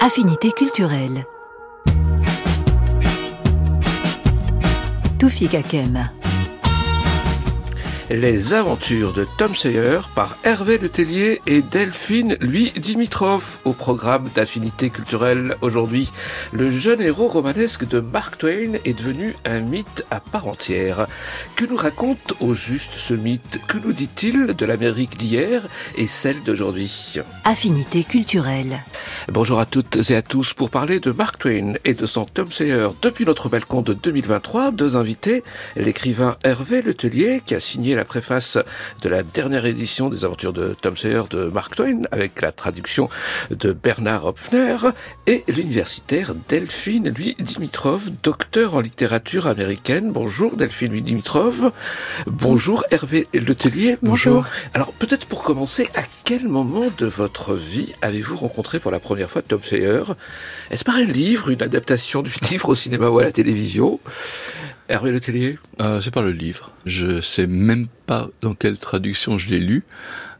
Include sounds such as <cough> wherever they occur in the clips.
Affinité culturelle. Toufik Kakem. Les aventures de Tom Sawyer par Hervé Letellier et Delphine Louis Dimitrov au programme d'affinité culturelle aujourd'hui. Le jeune héros romanesque de Mark Twain est devenu un mythe à part entière. Que nous raconte au juste ce mythe Que nous dit-il de l'Amérique d'hier et celle d'aujourd'hui Affinité culturelle. Bonjour à toutes et à tous pour parler de Mark Twain et de son Tom Sawyer depuis notre balcon de 2023. Deux invités, l'écrivain Hervé Letellier qui a signé la préface de la dernière édition des aventures de Tom Sawyer de Mark Twain avec la traduction de Bernard Hopfner et l'universitaire Delphine Louis Dimitrov, docteur en littérature américaine. Bonjour Delphine Louis Dimitrov. Bonjour Hervé Letellier. Bonjour. Alors peut-être pour commencer, à quel moment de votre vie avez-vous rencontré pour la première fois Tom Sawyer? Est-ce par un livre, une adaptation du <laughs> livre au cinéma ou à la télévision? Hervé Le Tellier euh, C'est par le livre. Je sais même pas dans quelle traduction je l'ai lu.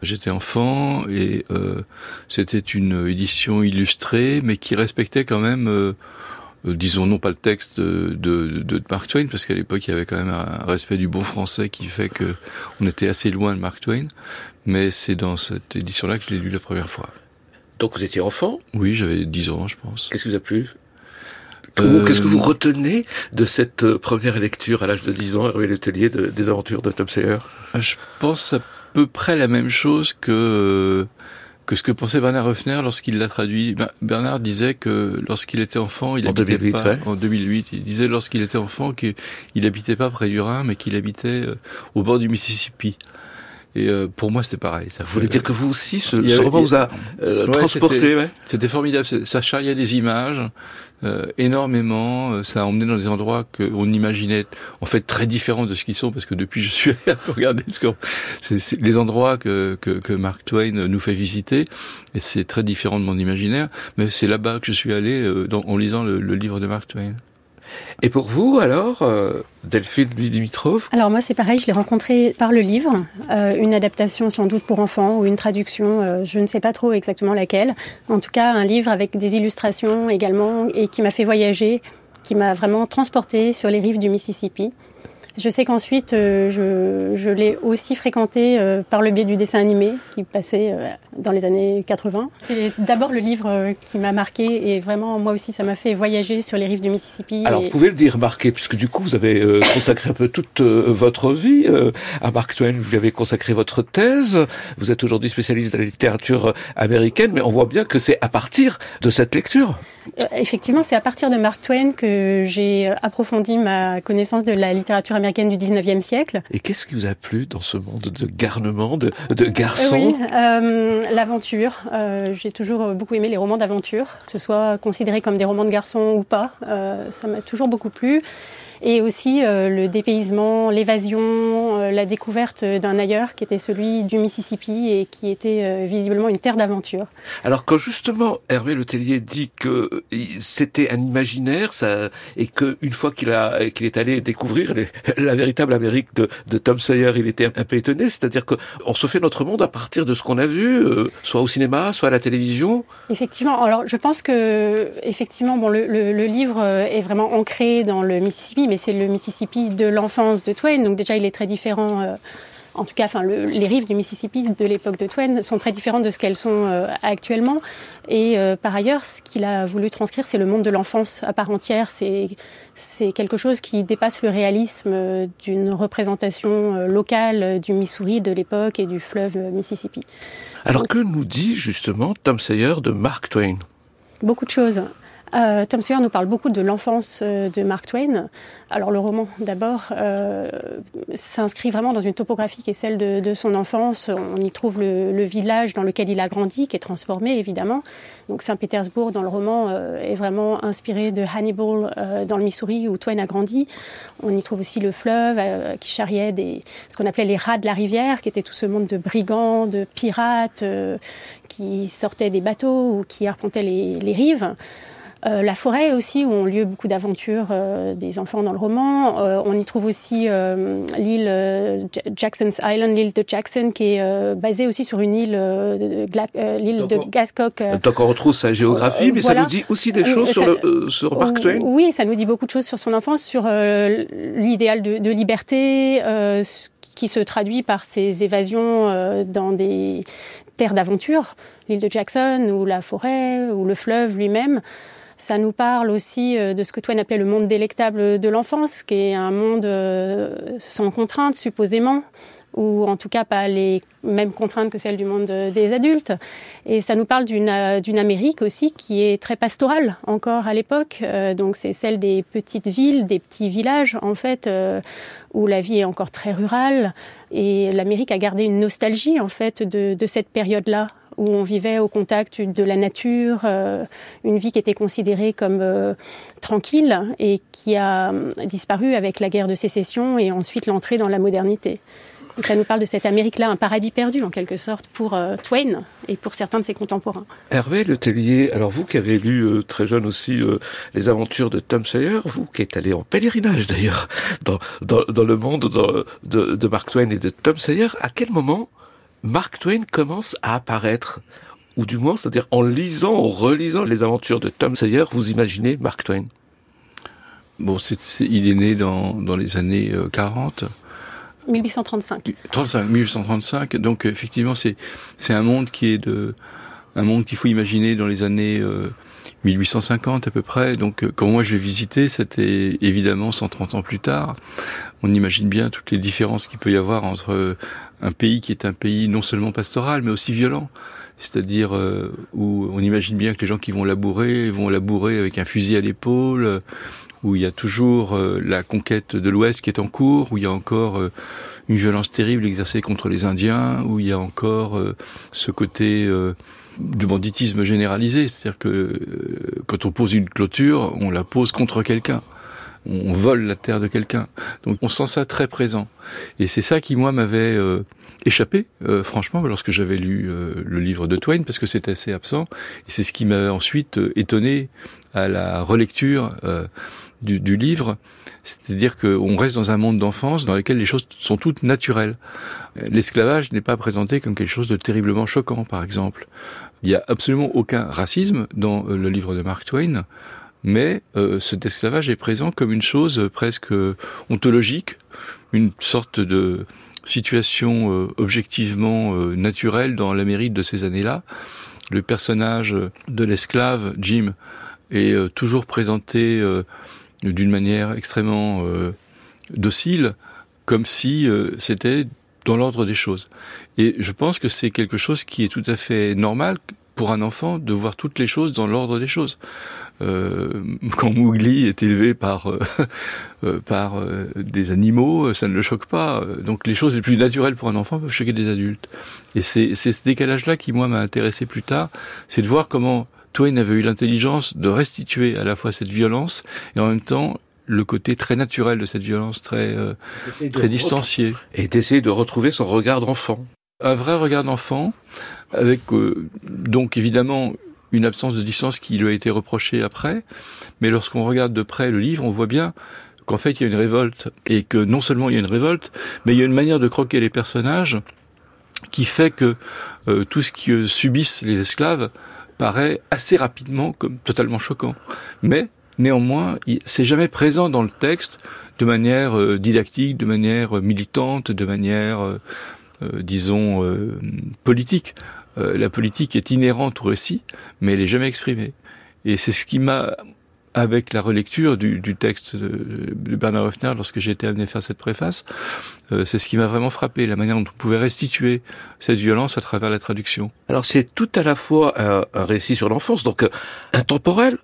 J'étais enfant et euh, c'était une édition illustrée, mais qui respectait quand même, euh, disons non pas le texte de, de, de Mark Twain, parce qu'à l'époque il y avait quand même un respect du bon français qui fait que on était assez loin de Mark Twain. Mais c'est dans cette édition-là que je l'ai lu la première fois. Donc vous étiez enfant? Oui, j'avais 10 ans, je pense. Qu'est-ce qui vous a plu? Qu'est-ce que vous euh, retenez de cette euh, première lecture à l'âge de 10 ans, Hervé Letellier, de, des aventures de Tom Sawyer? Ah, Je pense à peu près la même chose que que ce que pensait Bernard Hoeffner lorsqu'il l'a traduit. Ben, Bernard disait que lorsqu'il était enfant, il en 2008, pas, en 2008, il disait lorsqu'il était enfant qu'il habitait pas près du Rhin, mais qu'il habitait euh, au bord du Mississippi. Et euh, pour moi, c'était pareil. Ça vous voulez dire que vous aussi, ce, ce roman vous a euh, transporté ouais. C'était formidable. Ça charriait des images euh, énormément. Euh, ça a emmené dans des endroits qu'on imaginait en fait très différents de ce qu'ils sont, parce que depuis, <laughs> je suis allé regarder ce c'est les endroits que, que, que Mark Twain nous fait visiter, et c'est très différent de mon imaginaire. Mais c'est là-bas que je suis allé euh, dans, en lisant le, le livre de Mark Twain. Et pour vous, alors, euh, Delphine Dimitrov Alors moi, c'est pareil, je l'ai rencontré par le livre, euh, une adaptation sans doute pour enfants ou une traduction, euh, je ne sais pas trop exactement laquelle. En tout cas, un livre avec des illustrations également et qui m'a fait voyager, qui m'a vraiment transporté sur les rives du Mississippi. Je sais qu'ensuite, euh, je, je l'ai aussi fréquenté euh, par le biais du dessin animé qui passait euh, dans les années 80. C'est d'abord le livre qui m'a marqué et vraiment, moi aussi, ça m'a fait voyager sur les rives du Mississippi. Alors, et... vous pouvez le dire, marqué, puisque du coup, vous avez <coughs> consacré un peu toute votre vie à Mark Twain. Vous lui avez consacré votre thèse. Vous êtes aujourd'hui spécialiste de la littérature américaine, mais on voit bien que c'est à partir de cette lecture. Effectivement, c'est à partir de Mark Twain que j'ai approfondi ma connaissance de la littérature américaine du 19e siècle. Et qu'est-ce qui vous a plu dans ce monde de garnement, de, de garçons Oui, euh, l'aventure. Euh, J'ai toujours beaucoup aimé les romans d'aventure, que ce soit considéré comme des romans de garçons ou pas. Euh, ça m'a toujours beaucoup plu et aussi euh, le dépaysement, l'évasion, euh, la découverte d'un ailleurs qui était celui du Mississippi et qui était euh, visiblement une terre d'aventure. Alors quand justement Hervé Letellier dit que c'était un imaginaire ça, et que une fois qu'il a qu'il est allé découvrir les, <laughs> la véritable Amérique de, de, Tom Sawyer, il était un peu étonné, c'est-à-dire que on se fait notre monde à partir de ce qu'on a vu, soit au cinéma, soit à la télévision. Effectivement. Alors je pense que effectivement bon le, le, le livre est vraiment ancré dans le Mississippi mais c'est le Mississippi de l'enfance de Twain. Donc déjà, il est très différent. Euh, en tout cas, enfin, le, les rives du Mississippi de l'époque de Twain sont très différentes de ce qu'elles sont euh, actuellement. Et euh, par ailleurs, ce qu'il a voulu transcrire, c'est le monde de l'enfance à part entière. C'est c'est quelque chose qui dépasse le réalisme d'une représentation locale du Missouri de l'époque et du fleuve Mississippi. Alors que nous dit justement Tom Sawyer de Mark Twain? Beaucoup de choses. Euh, Tom Sawyer nous parle beaucoup de l'enfance euh, de Mark Twain. Alors le roman d'abord euh, s'inscrit vraiment dans une topographie qui est celle de, de son enfance. On y trouve le, le, village dans lequel il a grandi, qui est transformé évidemment. Donc Saint-Pétersbourg dans le roman euh, est vraiment inspiré de Hannibal euh, dans le Missouri où Twain a grandi. On y trouve aussi le fleuve euh, qui charriait des, ce qu'on appelait les rats de la rivière, qui était tout ce monde de brigands, de pirates qui sortaient des bateaux ou qui arpentaient les, les rives. Euh, la forêt aussi, où ont lieu beaucoup d'aventures euh, des enfants dans le roman. Euh, on y trouve aussi euh, l'île euh, Jackson's Island, l'île de Jackson, qui est euh, basée aussi sur une île, l'île de Gascock. Donc on retrouve sa géographie, mais voilà. ça nous dit aussi des choses ça, sur, le, sur Mark Twain. Oui, ça nous dit beaucoup de choses sur son enfance, sur l'idéal de, de, liberté, qui se traduit par ses évasions dans des terres d'aventure, l'île de Jackson ou la forêt ou le fleuve lui-même. Ça nous parle aussi euh, de ce que Twain appelait le monde délectable de l'enfance, qui est un monde euh, sans contraintes, supposément, ou en tout cas pas les mêmes contraintes que celles du monde des adultes. Et ça nous parle d'une Amérique aussi qui est très pastorale encore à l'époque. Euh, donc c'est celle des petites villes, des petits villages en fait, euh, où la vie est encore très rurale. Et l'Amérique a gardé une nostalgie en fait de, de cette période-là où on vivait au contact de la nature, euh, une vie qui était considérée comme euh, tranquille et qui a disparu avec la guerre de sécession et ensuite l'entrée dans la modernité. Et ça nous parle de cette Amérique-là, un paradis perdu en quelque sorte pour euh, Twain et pour certains de ses contemporains. Hervé Le Tellier, alors vous qui avez lu euh, très jeune aussi euh, les aventures de Tom Sawyer, vous qui êtes allé en pèlerinage d'ailleurs dans, le monde de, de Mark Twain et de Tom Sawyer, à quel moment Mark Twain commence à apparaître ou du moins, c'est-à-dire en lisant, en relisant les aventures de Tom Sawyer, vous imaginez Mark Twain? Bon, c est, c est, il est né dans, dans les années euh, 40. 1835. 35, 1835. Donc effectivement, c'est c'est un monde qui est de un monde qu'il faut imaginer dans les années euh, 1850 à peu près. Donc euh, quand moi je l'ai visité, c'était évidemment 130 ans plus tard. On imagine bien toutes les différences qu'il peut y avoir entre un pays qui est un pays non seulement pastoral mais aussi violent. C'est-à-dire euh, où on imagine bien que les gens qui vont labourer vont labourer avec un fusil à l'épaule, où il y a toujours euh, la conquête de l'Ouest qui est en cours, où il y a encore euh, une violence terrible exercée contre les Indiens, où il y a encore euh, ce côté euh, du banditisme généralisé, c'est-à-dire que euh, quand on pose une clôture, on la pose contre quelqu'un. On vole la terre de quelqu'un. Donc on sent ça très présent. Et c'est ça qui, moi, m'avait euh, échappé, euh, franchement, lorsque j'avais lu euh, le livre de Twain, parce que c'était assez absent. Et c'est ce qui m'a ensuite euh, étonné à la relecture euh, du, du livre, c'est-à-dire qu'on reste dans un monde d'enfance dans lequel les choses sont toutes naturelles. L'esclavage n'est pas présenté comme quelque chose de terriblement choquant, par exemple. Il n'y a absolument aucun racisme dans le livre de Mark Twain, mais euh, cet esclavage est présent comme une chose presque ontologique, une sorte de situation euh, objectivement euh, naturelle dans l'Amérique de ces années-là. Le personnage de l'esclave, Jim, est euh, toujours présenté euh, d'une manière extrêmement euh, docile, comme si euh, c'était dans l'ordre des choses. Et je pense que c'est quelque chose qui est tout à fait normal pour un enfant de voir toutes les choses dans l'ordre des choses. Euh, <laughs> quand Mowgli est élevé par euh, <laughs> euh, par des animaux, ça ne le choque pas. Donc les choses les plus naturelles pour un enfant peuvent choquer des adultes. Et c'est ce décalage-là qui moi m'a intéressé plus tard, c'est de voir comment Twain avait eu l'intelligence de restituer à la fois cette violence et en même temps le côté très naturel de cette violence, très euh, très distancié. Et d'essayer de retrouver son regard d'enfant. Un vrai regard d'enfant, avec euh, donc évidemment une absence de distance qui lui a été reprochée après, mais lorsqu'on regarde de près le livre, on voit bien qu'en fait il y a une révolte, et que non seulement il y a une révolte, mais il y a une manière de croquer les personnages qui fait que euh, tout ce que subissent les esclaves paraît assez rapidement comme totalement choquant. Mais néanmoins, c'est jamais présent dans le texte de manière euh, didactique, de manière militante, de manière, euh, euh, disons, euh, politique. Euh, la politique est inhérente au récit, mais elle n'est jamais exprimée. Et c'est ce qui m'a, avec la relecture du, texte de, de Bernard Hoffner, lorsque j'ai été amené à faire cette préface, euh, c'est ce qui m'a vraiment frappé, la manière dont on pouvait restituer cette violence à travers la traduction. Alors c'est tout à la fois un, un récit sur l'enfance, donc euh, intemporel,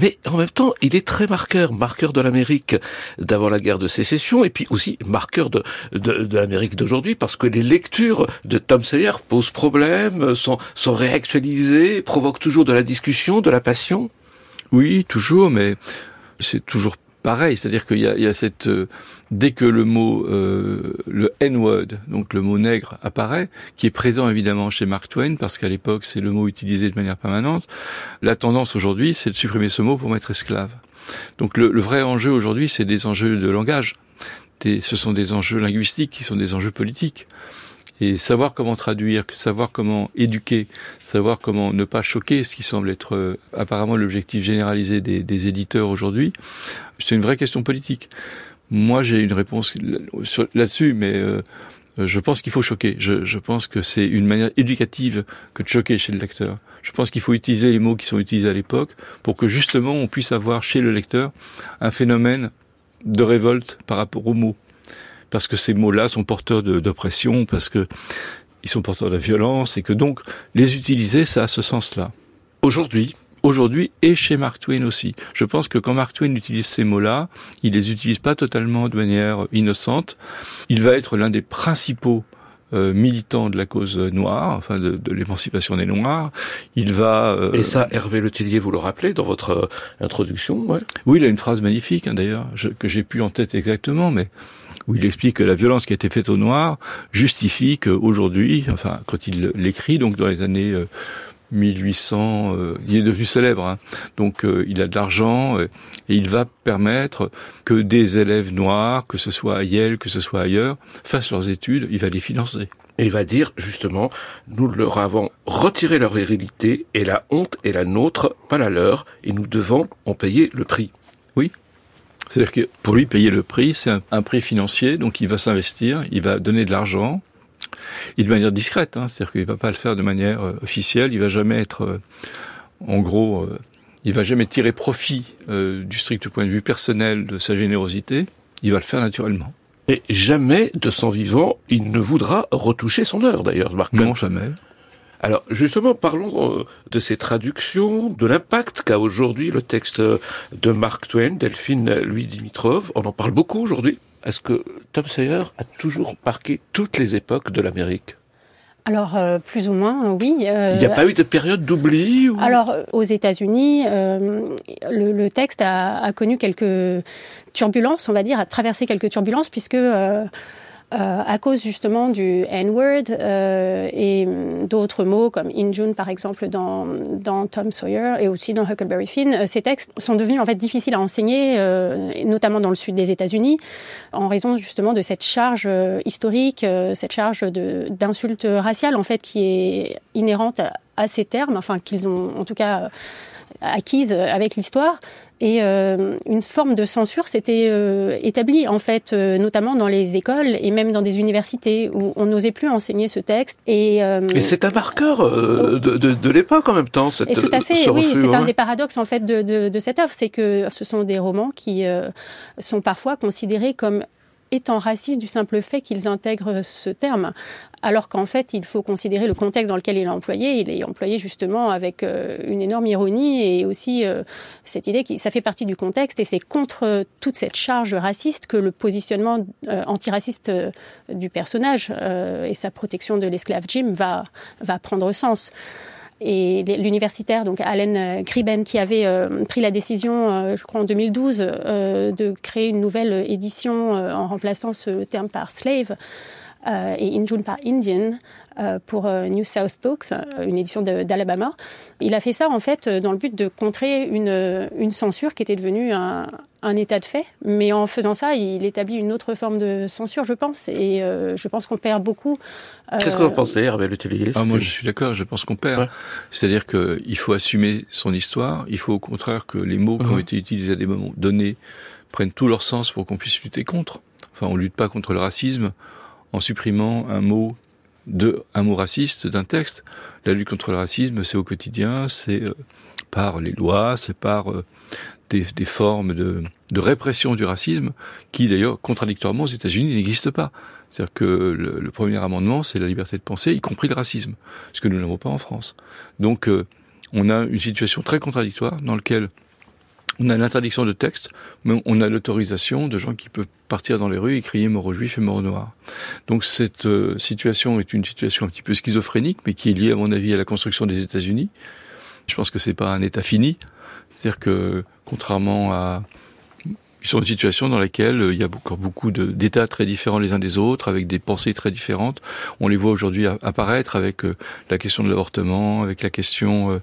mais en même temps, il est très marqueur, marqueur de l'Amérique d'avant la guerre de sécession, et puis aussi marqueur de, de, l'Amérique d'aujourd'hui, parce que les lectures de Tom Sawyer posent problème, sont, sont réactualisées, provoquent toujours de la discussion, de la passion. Oui, toujours, mais c'est toujours pareil, c'est-à-dire qu'il y, y a, cette euh, dès que le mot euh, le N-word, donc le mot nègre apparaît, qui est présent évidemment chez Mark Twain parce qu'à l'époque c'est le mot utilisé de manière permanente, la tendance aujourd'hui c'est de supprimer ce mot pour mettre esclave. Donc le, le vrai enjeu aujourd'hui c'est des enjeux de langage, ce sont des enjeux linguistiques qui sont des enjeux politiques. Et savoir comment traduire, savoir comment éduquer, savoir comment ne pas choquer, ce qui semble être euh, apparemment l'objectif généralisé des, des éditeurs aujourd'hui, c'est une vraie question politique. Moi, j'ai une réponse là-dessus, mais euh, je pense qu'il faut choquer. Je, pense que c'est une manière éducative que de choquer chez le lecteur. Je pense qu'il faut utiliser les mots qui sont utilisés à l'époque pour que justement on puisse avoir chez le lecteur un phénomène de révolte par rapport aux mots parce que ces mots-là sont porteurs d'oppression, parce que ils sont porteurs de violence, et que donc les utiliser, ça a ce sens-là. Aujourd'hui, aujourd'hui et chez Mark Twain aussi. Je pense que quand Mark Twain utilise ces mots-là, il les utilise pas totalement de manière innocente. Il va être l'un des principaux euh, militant de la cause noire, enfin de, de l'émancipation des Noirs. Il va... Euh... Et ça, Hervé Letellier, vous le rappelez dans votre euh, introduction ouais. Oui, il a une phrase magnifique hein, d'ailleurs, que j'ai plus en tête exactement, mais où il explique que la violence qui a été faite aux Noirs justifie qu'aujourd'hui, enfin quand il l'écrit, donc dans les années... Euh, 1800, euh, il est devenu célèbre, hein. donc euh, il a de l'argent euh, et il va permettre que des élèves noirs, que ce soit à Yale, que ce soit ailleurs, fassent leurs études, il va les financer. Et il va dire justement, nous leur avons retiré leur virilité et la honte est la nôtre, pas la leur, et nous devons en payer le prix. Oui. C'est-à-dire que pour lui, payer le prix, c'est un, un prix financier, donc il va s'investir, il va donner de l'argent, et de manière discrète, hein, c'est-à-dire qu'il va pas le faire de manière euh, officielle, il va jamais être, euh, en gros, euh, il va jamais tirer profit du strict point de vue personnel de sa générosité, il va le faire naturellement. Et jamais de son vivant, il ne voudra retoucher son œuvre, d'ailleurs, Mark Non, jamais. Alors justement, parlons de ces traductions, de l'impact qu'a aujourd'hui le texte de Mark Twain, Delphine Louis Dimitrov. On en parle beaucoup aujourd'hui. Est-ce que Tom Sawyer a toujours marqué toutes les époques de l'Amérique? Alors, euh, plus ou moins, oui. Euh, Il n'y a pas eu de période d'oubli ou... Alors, aux États-Unis, euh, le, le, texte a, a, connu quelques turbulences, on va dire, a traversé quelques turbulences, puisque euh, à cause justement du N-word euh, et d'autres mots comme Injune par exemple dans, dans Tom Sawyer et aussi dans Huckleberry Finn, euh, ces textes sont devenus en fait difficiles à enseigner, euh, notamment dans le sud des États-Unis, en raison justement de cette charge historique, cette charge d'insultes raciales en fait qui est inhérente à ces termes, enfin qu'ils ont en tout cas acquise avec l'histoire. Et euh, une forme de censure s'était euh, établie en fait euh, notamment dans les écoles et même dans des universités où on n'osait plus enseigner ce texte. Et, euh, et c'est un marqueur euh, de, de, de l'époque en même temps cette, et tout à fait oui c'est ouais. un des paradoxes en fait de, cette œuvre. C'est que ce sont des romans qui euh, sont parfois considérés comme étant racistes du simple fait qu'ils intègrent ce terme alors qu'en fait il faut considérer le contexte dans lequel il est employé. Il est employé justement avec euh, une énorme ironie et aussi euh, cette idée que ça fait partie du contexte et c'est contre toute cette charge raciste que le positionnement euh, antiraciste euh, du personnage euh, et sa protection de l'esclave Jim va, va prendre sens et l'universitaire donc Allen Griben qui avait euh, pris la décision euh, je crois en 2012 euh, de créer une nouvelle édition euh, en remplaçant ce terme par slave euh, et Injun par Indian euh, pour euh, New South Books, euh, une édition d'Alabama. Il a fait ça en fait dans le but de contrer une, une censure qui était devenue un, un état de fait, mais en faisant ça, il établit une autre forme de censure, je pense, et euh, je pense qu'on perd beaucoup. Euh... Qu'est-ce que vous pensez, Hervé Letellier ah, Moi, je suis d'accord, je pense qu'on perd. Ouais. C'est-à-dire qu'il faut assumer son histoire, il faut au contraire que les mots qui ont mmh. été utilisés à des moments donnés prennent tout leur sens pour qu'on puisse lutter contre. Enfin, on lutte pas contre le racisme, en supprimant un mot de un mot raciste d'un texte. La lutte contre le racisme, c'est au quotidien, c'est euh, par les lois, c'est par euh, des, formes de, répression du racisme qui d'ailleurs contradictoirement aux États-Unis n'existent pas. C'est-à-dire que le, le premier amendement, c'est la liberté de penser, y compris le racisme, ce que nous n'avons pas en France. Donc euh, on a une situation très contradictoire dans laquelle on a l'interdiction de texte, mais on a l'autorisation de gens qui peuvent partir dans les rues et crier mort aux juifs et mort aux noirs. Donc cette euh, situation est une situation un petit peu schizophrénique, mais qui est liée, à mon avis, à la construction des États-Unis. Je pense que c'est pas un État fini. C'est-à-dire que, contrairement à ils sont une situation dans laquelle euh, il y a encore beaucoup d'États très différents les uns des autres, avec des pensées très différentes. On les voit aujourd'hui apparaître avec euh, la question de l'avortement, avec la question euh,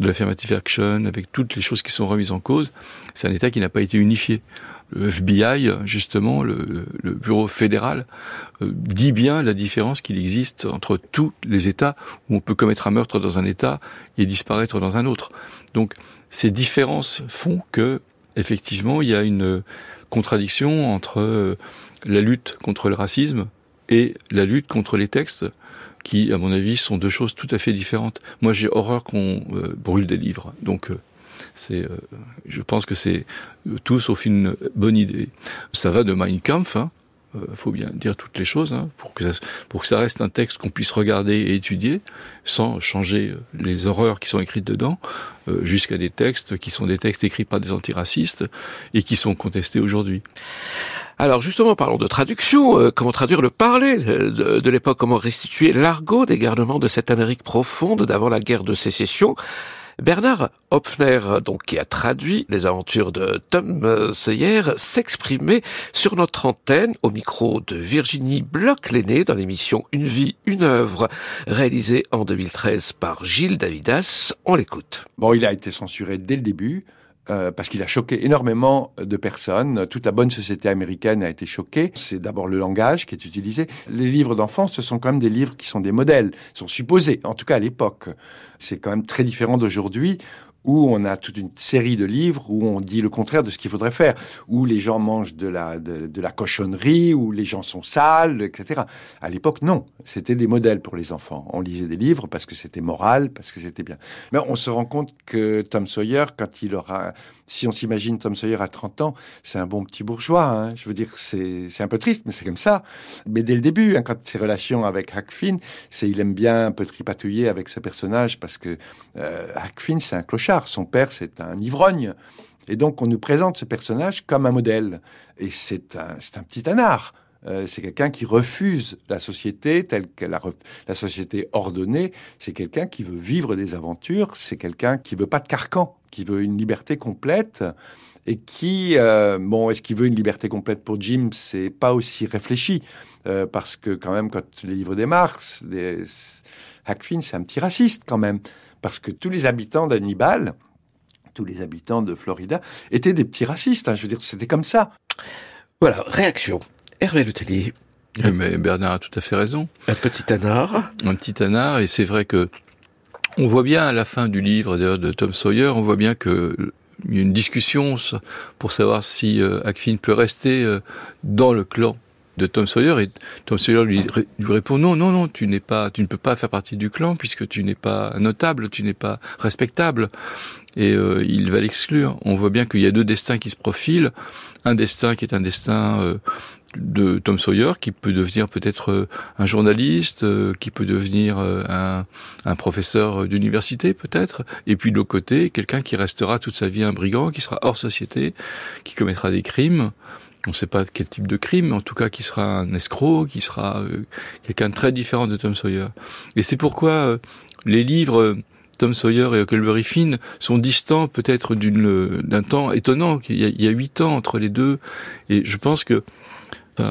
de l'affirmative action, avec toutes les choses qui sont remises en cause. C'est un État qui n'a pas été unifié. Le FBI, justement, le, le bureau fédéral, dit bien la différence qu'il existe entre tous les États où on peut commettre un meurtre dans un État et disparaître dans un autre. Donc, ces différences font que effectivement, il y a une contradiction entre euh, la lutte contre le racisme et la lutte contre les textes qui, à mon avis, sont deux choses tout à fait différentes. Moi, j'ai horreur qu'on euh, brûle des livres. Donc, euh, c'est, je pense que c'est tout sauf une bonne idée. Ça va de Mein Kampf, hein, il euh, faut bien dire toutes les choses, hein, pour, que ça, pour que ça reste un texte qu'on puisse regarder et étudier, sans changer euh, les horreurs qui sont écrites dedans, euh, jusqu'à des textes qui sont des textes écrits par des antiracistes et qui sont contestés aujourd'hui. Alors justement, parlons de traduction. comment traduire le parler de, de l'époque? Comment restituer l'argot des garnements de cette Amérique profonde d'avant la guerre de sécession? Bernard Hopfner, donc qui a traduit les aventures de Tom Sawyer, s'exprimait sur notre antenne au micro de Virginie Bloch-Lenné dans l'émission Une vie, une œuvre, réalisée en 2013 par Gilles Davidas. On l'écoute. Bon, il a été censuré dès le début. Euh, parce qu'il a choqué énormément de personnes. Toute la bonne société américaine a été choquée. C'est d'abord le langage qui est utilisé. Les livres d'enfants, ce sont quand même des livres qui sont des modèles, sont supposés, en tout cas à l'époque. C'est quand même très différent d'aujourd'hui où on a toute une série de livres où on dit le contraire de ce qu'il faudrait faire, où les gens mangent de la, de, la cochonnerie, où les gens sont sales, etc. À l'époque, non. C'était des modèles pour les enfants. On lisait des livres parce que c'était moral, parce que c'était bien. Mais on se rend compte que Tom Sawyer, quand il aura, si on s'imagine Tom Sawyer à 30 ans, c'est un bon petit bourgeois. Hein. Je veux dire, c'est un peu triste, mais c'est comme ça. Mais dès le début, hein, quand ses relations avec Huck Finn, c'est il aime bien un peu tripatouiller avec ce personnage parce que euh, Huck Finn, c'est un clochard son père, c'est un ivrogne. Et donc, on nous présente ce personnage comme un modèle. Et c'est un, un petit anard. Euh, c'est quelqu'un qui refuse la société telle que la, la société ordonnée. C'est quelqu'un qui veut vivre des aventures. C'est quelqu'un qui veut pas de carcan, qui veut une liberté complète et qui, euh, bon, est-ce qu'il veut une liberté complète pour Jim? C'est pas aussi réfléchi euh, parce que quand même, quand les livres démarrent, les... Hackfin, c'est un petit raciste quand même parce que tous les habitants d'Hannibal, tous les habitants de Florida, étaient des petits racistes. Hein. je veux dire, c'était comme ça. Voilà, réaction. Hervé Letellier. Eh, mais Bernard a tout à fait raison. Un petit anard. Un petit anard, et c'est vrai que on voit bien à la fin du livre de Tom Sawyer, on voit bien que il y a une discussion pour savoir si euh, peut rester euh, dans le clan de Tom Sawyer et Tom Sawyer lui, répond non non non tu n'es pas tu ne peux pas faire partie du clan puisque tu n'es pas notable tu n'es pas respectable. Et euh, il va l'exclure. On voit bien qu'il y a deux destins qui se profilent. Un destin qui est un destin euh, de Tom Sawyer qui peut devenir peut-être euh, un journaliste, qui peut devenir un, un professeur d'université peut-être, et puis de l'autre côté, quelqu'un qui restera toute sa vie un brigand, qui sera hors société, qui commettra des crimes, on ne sait pas quel type de crime, mais en tout cas qui sera un escroc, qui sera euh, quelqu'un de très différent de Tom Sawyer. Et c'est pourquoi euh, les livres euh, Tom Sawyer et Huckleberry Finn sont distants peut-être d'un temps étonnant. Il y, a, huit ans entre les deux, et je pense que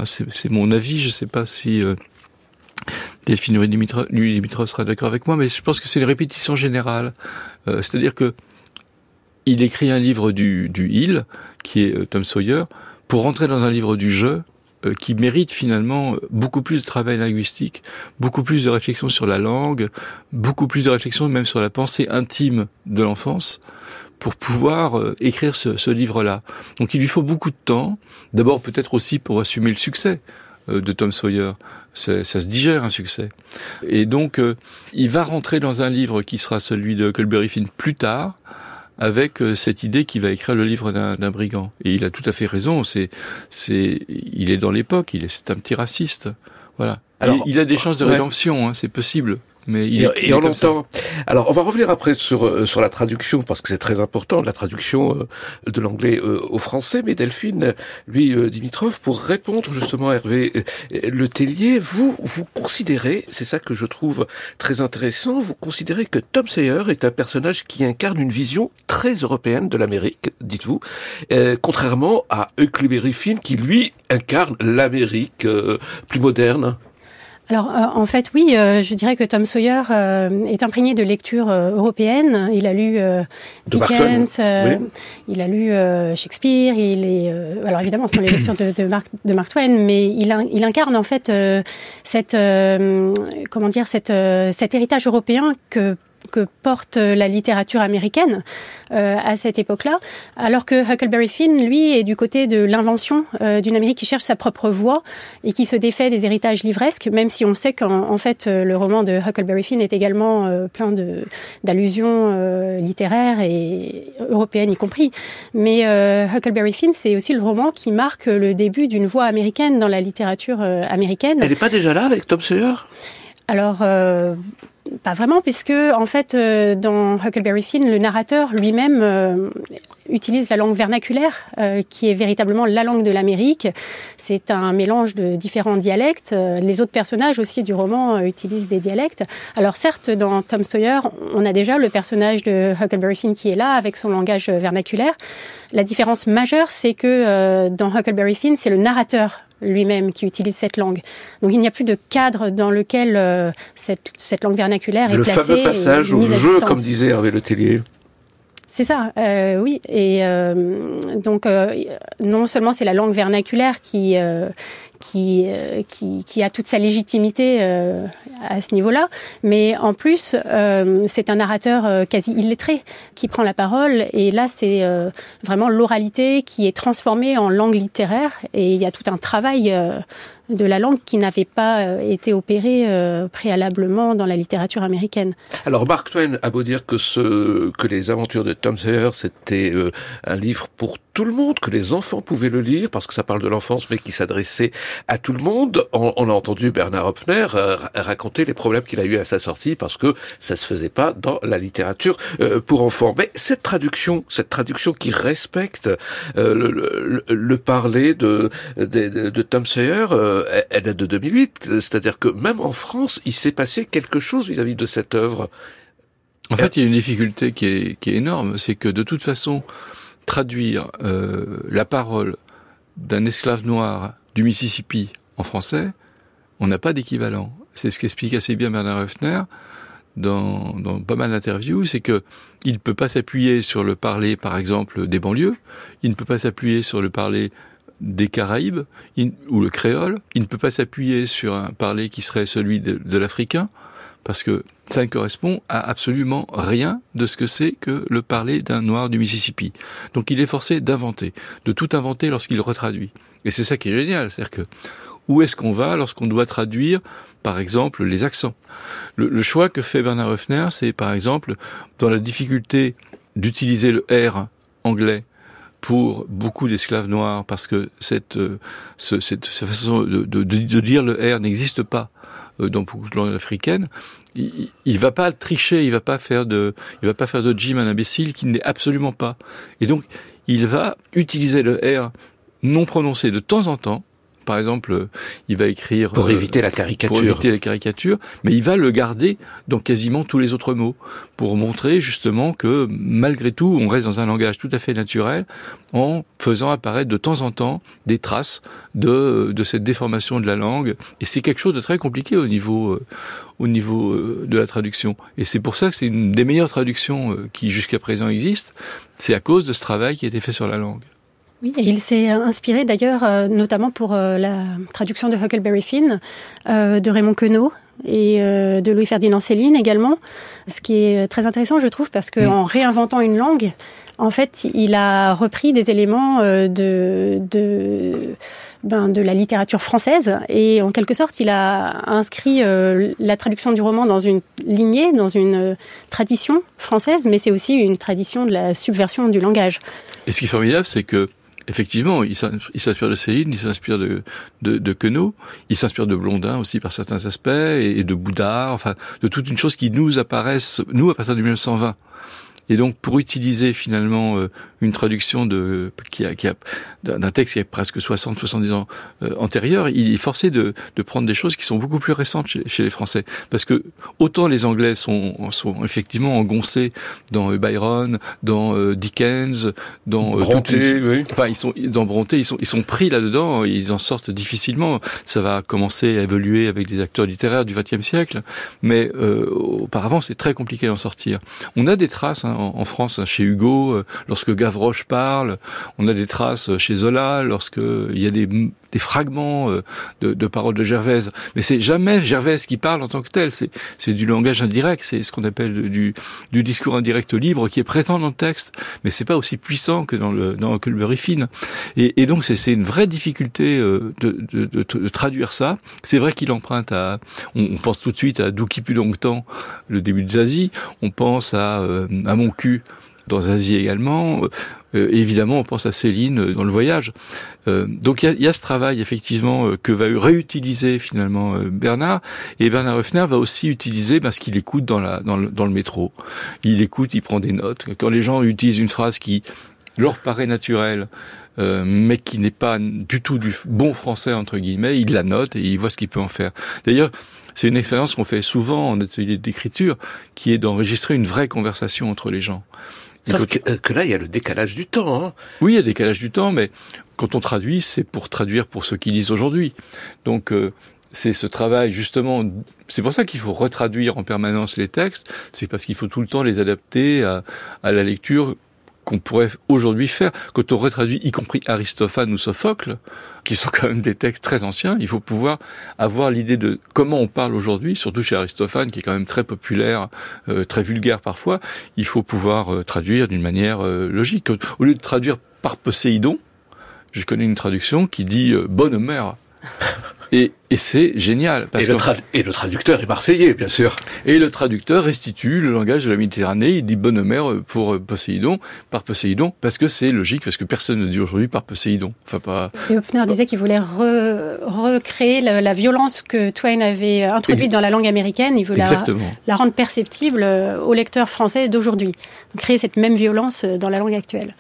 c'est mon avis. Je ne sais pas si Delphine Dimitrov sera d'accord avec moi, mais je pense que c'est une répétition générale. C'est-à-dire que il écrit un livre du, du Hill, qui est Tom Sawyer, pour rentrer dans un livre du jeu euh, qui mérite finalement beaucoup plus de travail linguistique, beaucoup plus de réflexion sur la langue, beaucoup plus de réflexion même sur la pensée intime de l'enfance pour pouvoir euh, écrire ce, livre-là. Donc il lui faut beaucoup de temps, d'abord peut-être aussi pour assumer le succès euh, de Tom Sawyer. Ça, se digère un succès. Et donc il va rentrer dans un livre qui sera celui de Colberry Finn plus tard, avec euh, cette idée qu'il va écrire le livre d'un brigand. Et il a tout à fait raison. C'est, c'est, il est dans l'époque. Il est, c'est un petit raciste. Voilà. Alors, il, a des chances de rédemption. Hein, c'est possible. Mais il et, il on comme ça. entend. Alors, on va revenir après sur euh, sur la traduction parce que c'est très important la traduction euh, de l'anglais euh, au français. Mais Delphine, lui, euh, Dimitrov, pour répondre justement à Hervé Le Tellier, vous vous considérez, c'est ça que je trouve très intéressant, vous considérez que Tom Sawyer est un personnage qui incarne une vision très européenne de l'Amérique, dites-vous, euh, contrairement à Huckleberry Finn qui lui incarne l'Amérique euh, plus moderne. Alors, euh, en fait, oui, euh, je dirais que Tom Sawyer euh, est imprégné de lecture euh, européenne. Il a lu euh, Dickens, euh, oui. il a lu euh, Shakespeare. Il est, euh, alors évidemment, ce sont les lectures de, de, Mark, de Mark Twain, mais il, il incarne en fait euh, cette, euh, comment dire, cette, euh, cet héritage européen que que porte euh, la littérature américaine euh, à cette époque-là, alors que Huckleberry Finn, lui, est du côté de l'invention euh, d'une Amérique qui cherche sa propre voie et qui se défait des héritages livresques, même si on sait qu'en en fait le roman de Huckleberry Finn est également euh, plein de d'allusions littéraires et européennes y compris. Mais Huckleberry Finn, c'est aussi le roman qui marque le début d'une voie américaine dans la littérature américaine. Elle n'est pas déjà là avec Tom Sawyer? Alors, euh, pas vraiment, puisque en fait, euh, dans Huckleberry Finn, le narrateur lui-même euh, utilise la langue vernaculaire, euh, qui est véritablement la langue de l'Amérique. C'est un mélange de différents dialectes. Les autres personnages aussi du roman utilisent des dialectes. Alors certes, dans Tom Sawyer, on a déjà le personnage de Huckleberry Finn qui est là avec son langage vernaculaire. La différence majeure, c'est que dans Huckleberry Finn, c'est le narrateur lui-même qui utilise cette langue. Donc il n'y a plus de cadre dans lequel euh, cette, cette langue vernaculaire est Le placée. fameux passage au jeu, comme disait Hervé Le Tellier. C'est ça, euh, oui. Et euh, donc, euh, non seulement c'est la langue vernaculaire qui, qui, euh, qui, qui a toute sa légitimité euh, à ce niveau-là, mais en plus, euh, c'est un narrateur euh, quasi illettré qui prend la parole. Et là, c'est euh, vraiment l'oralité qui est transformée en langue littéraire. Et il y a tout un travail euh, de la langue qui n'avait pas euh, été opéré euh, préalablement dans la littérature américaine. Alors Mark Twain a beau dire que ce que les aventures de Tom Sawyer c'était euh, un livre pour tout le monde, que les enfants pouvaient le lire parce que ça parle de l'enfance, mais qui s'adressait à tout le monde. On, on a entendu Bernard Hopfner euh, ra- raconter les problèmes qu'il a eu à sa sortie parce que ça se faisait pas dans la littérature euh, pour enfants. Mais cette traduction, cette traduction qui respecte euh, le, le, le parler de, de, de, de Tom Sawyer, euh, elle- date de 2008. C'est-à-dire que même en France, il s'est passé quelque chose vis-à-vis de cette œuvre. En fait, il y a une difficulté qui est, énorme, c'est que de toute façon, traduire euh, la parole d'un esclave noir du Mississippi en français, on n'a pas d'équivalent. C'est ce qu'explique assez bien Bernard Höfner dans, dans pas mal d'interviews, c'est que il ne peut pas s'appuyer sur le parler, par exemple, des banlieues, il ne peut pas s'appuyer sur le parler des Caraïbes ou le créole, il ne peut pas s'appuyer sur un parler qui serait celui de, l'africain, parce que ça ne correspond à absolument rien de ce que c'est que le parler d'un noir du Mississippi. Donc il est forcé d'inventer, de tout inventer lorsqu'il retraduit. Et c'est ça qui est génial, c'est-à-dire que où est-ce qu'on va lorsqu'on doit traduire, par exemple, les accents? Le, le choix que fait Bernard Höfner, c'est par exemple dans la difficulté d'utiliser le R anglais pour beaucoup d'esclaves noirs, parce que cette, euh, ce- cette, cette façon de, de, de- de dire le R n'existe pas euh, dans beaucoup de langues africaines. Il, il va pas tricher, il va pas faire de, il va pas faire de Jim un imbécile qui n'est absolument pas. Et donc, il va utiliser le R non prononcé de temps en temps. Par exemple, il va écrire Pour euh, éviter la caricature. pour éviter les caricatures, mais il va le garder dans quasiment tous les autres mots, pour montrer justement que malgré tout, on reste dans un langage tout à fait naturel, en faisant apparaître de temps en temps des traces de, de cette déformation de la langue. Et c'est quelque chose de très compliqué au niveau, euh, au niveau euh, de la traduction. Et c'est pour ça que c'est une des meilleures traductions qui jusqu'à présent existent. C'est à cause de ce travail qui a été fait sur la langue. Oui, et il s'est inspiré d'ailleurs, euh, notamment pour euh, la traduction de Huckleberry Finn, euh, de Raymond Queneau et de Louis-Ferdinand Céline également. Ce qui est très intéressant, je trouve, parce qu'en réinventant une langue, en fait, il a repris des éléments de, de, ben, de la littérature française et en quelque sorte, il a inscrit la traduction du roman dans une lignée, dans une tradition française, mais c'est aussi une tradition de la subversion du langage. Et ce qui est formidable, c'est que effectivement, il s'inspire de Céline, il s'inspire de, de, de Queneau, il s'inspire de Blondin aussi par certains aspects, et, de Boudard, enfin, de toute une chose qui nous apparaissent, nous, à partir de 1920. Et donc, pour utiliser finalement euh, une traduction de qui a, qui a d'un texte qui est presque 60-70 ans euh, antérieur, il est forcé de, de, prendre des choses qui sont beaucoup plus récentes chez, chez, les Français, parce que autant les Anglais sont, sont effectivement engoncés dans euh, Byron, dans Dickens, dans Bronté, oui. enfin ils sont dans Bronté, ils sont ils sont pris là-dedans, ils en sortent difficilement. Ça va commencer à évoluer avec des acteurs littéraires du XXe siècle, mais auparavant c'est très compliqué d'en sortir. On a des traces. Hein, en, France, hein, chez Hugo, euh, lorsque Gavroche parle, on a des traces chez Zola, lorsque il y a des, fragments euh, de, paroles de Gervaise. Mais c'est jamais Gervaise qui parle en tant que tel. C'est, du langage indirect. C'est ce qu'on appelle du, discours indirect libre qui est présent dans le texte. Mais c'est pas aussi puissant que dans le dans Culberry Fine. Et, donc c'est, une vraie difficulté euh, de, traduire ça. C'est vrai qu'il emprunte à. On, pense tout de suite à Douki plus longtemps, le début de Zazie. On pense à, à mon dans Asie également. Euh, évidemment, on pense à Céline dans le voyage. Euh, donc il y, a, ce travail effectivement euh, que va réutiliser finalement Bernard et Bernard Ruffner va aussi utiliser ben, ce qu'il écoute dans, le, métro. Il écoute, il prend des notes. Quand les gens utilisent une phrase qui leur paraît naturelle, euh, mais qui n'est pas du tout du bon français entre guillemets, il la note et il voit ce qu'il peut en faire. D'ailleurs, c'est une expérience qu'on fait souvent en atelier d'écriture, qui est d'enregistrer une vraie conversation entre les gens. Sauf que, euh, que, là, il y a le décalage du temps. Hein. Oui, il y a le décalage du temps, mais quand on traduit, c'est pour traduire pour ceux qui lisent aujourd'hui. Donc, euh, c'est ce travail justement. C'est pour ça qu'il faut retraduire en permanence les textes. C'est parce qu'il faut tout le temps les adapter à, à la lecture qu'on pourrait aujourd'hui faire. Quand on retraduit, y compris Aristophane ou Sophocle, qui sont quand même des textes très anciens, il faut pouvoir avoir l'idée de comment on parle aujourd'hui, surtout chez Aristophane, qui est quand même très populaire, euh, très vulgaire parfois. Il faut pouvoir euh, traduire d'une manière euh, logique. Au lieu de traduire par Poséidon, je connais une traduction qui dit bonne mère. Et, et c'est génial. Parce et, le et, le traducteur est marseillais, bien sûr. Et le traducteur restitue le langage de la Méditerranée. Il dit bonne mère pour Poséidon, par Poséidon, parce que c'est logique, parce que personne ne dit aujourd'hui par Poséidon. Enfin, pas. Et Hopfner disait qu'il voulait re, recréer la, la, violence que Twain avait introduite dans la langue américaine. Il veut la, la, rendre perceptible au lecteur français d'aujourd'hui. Créer cette même violence dans la langue actuelle.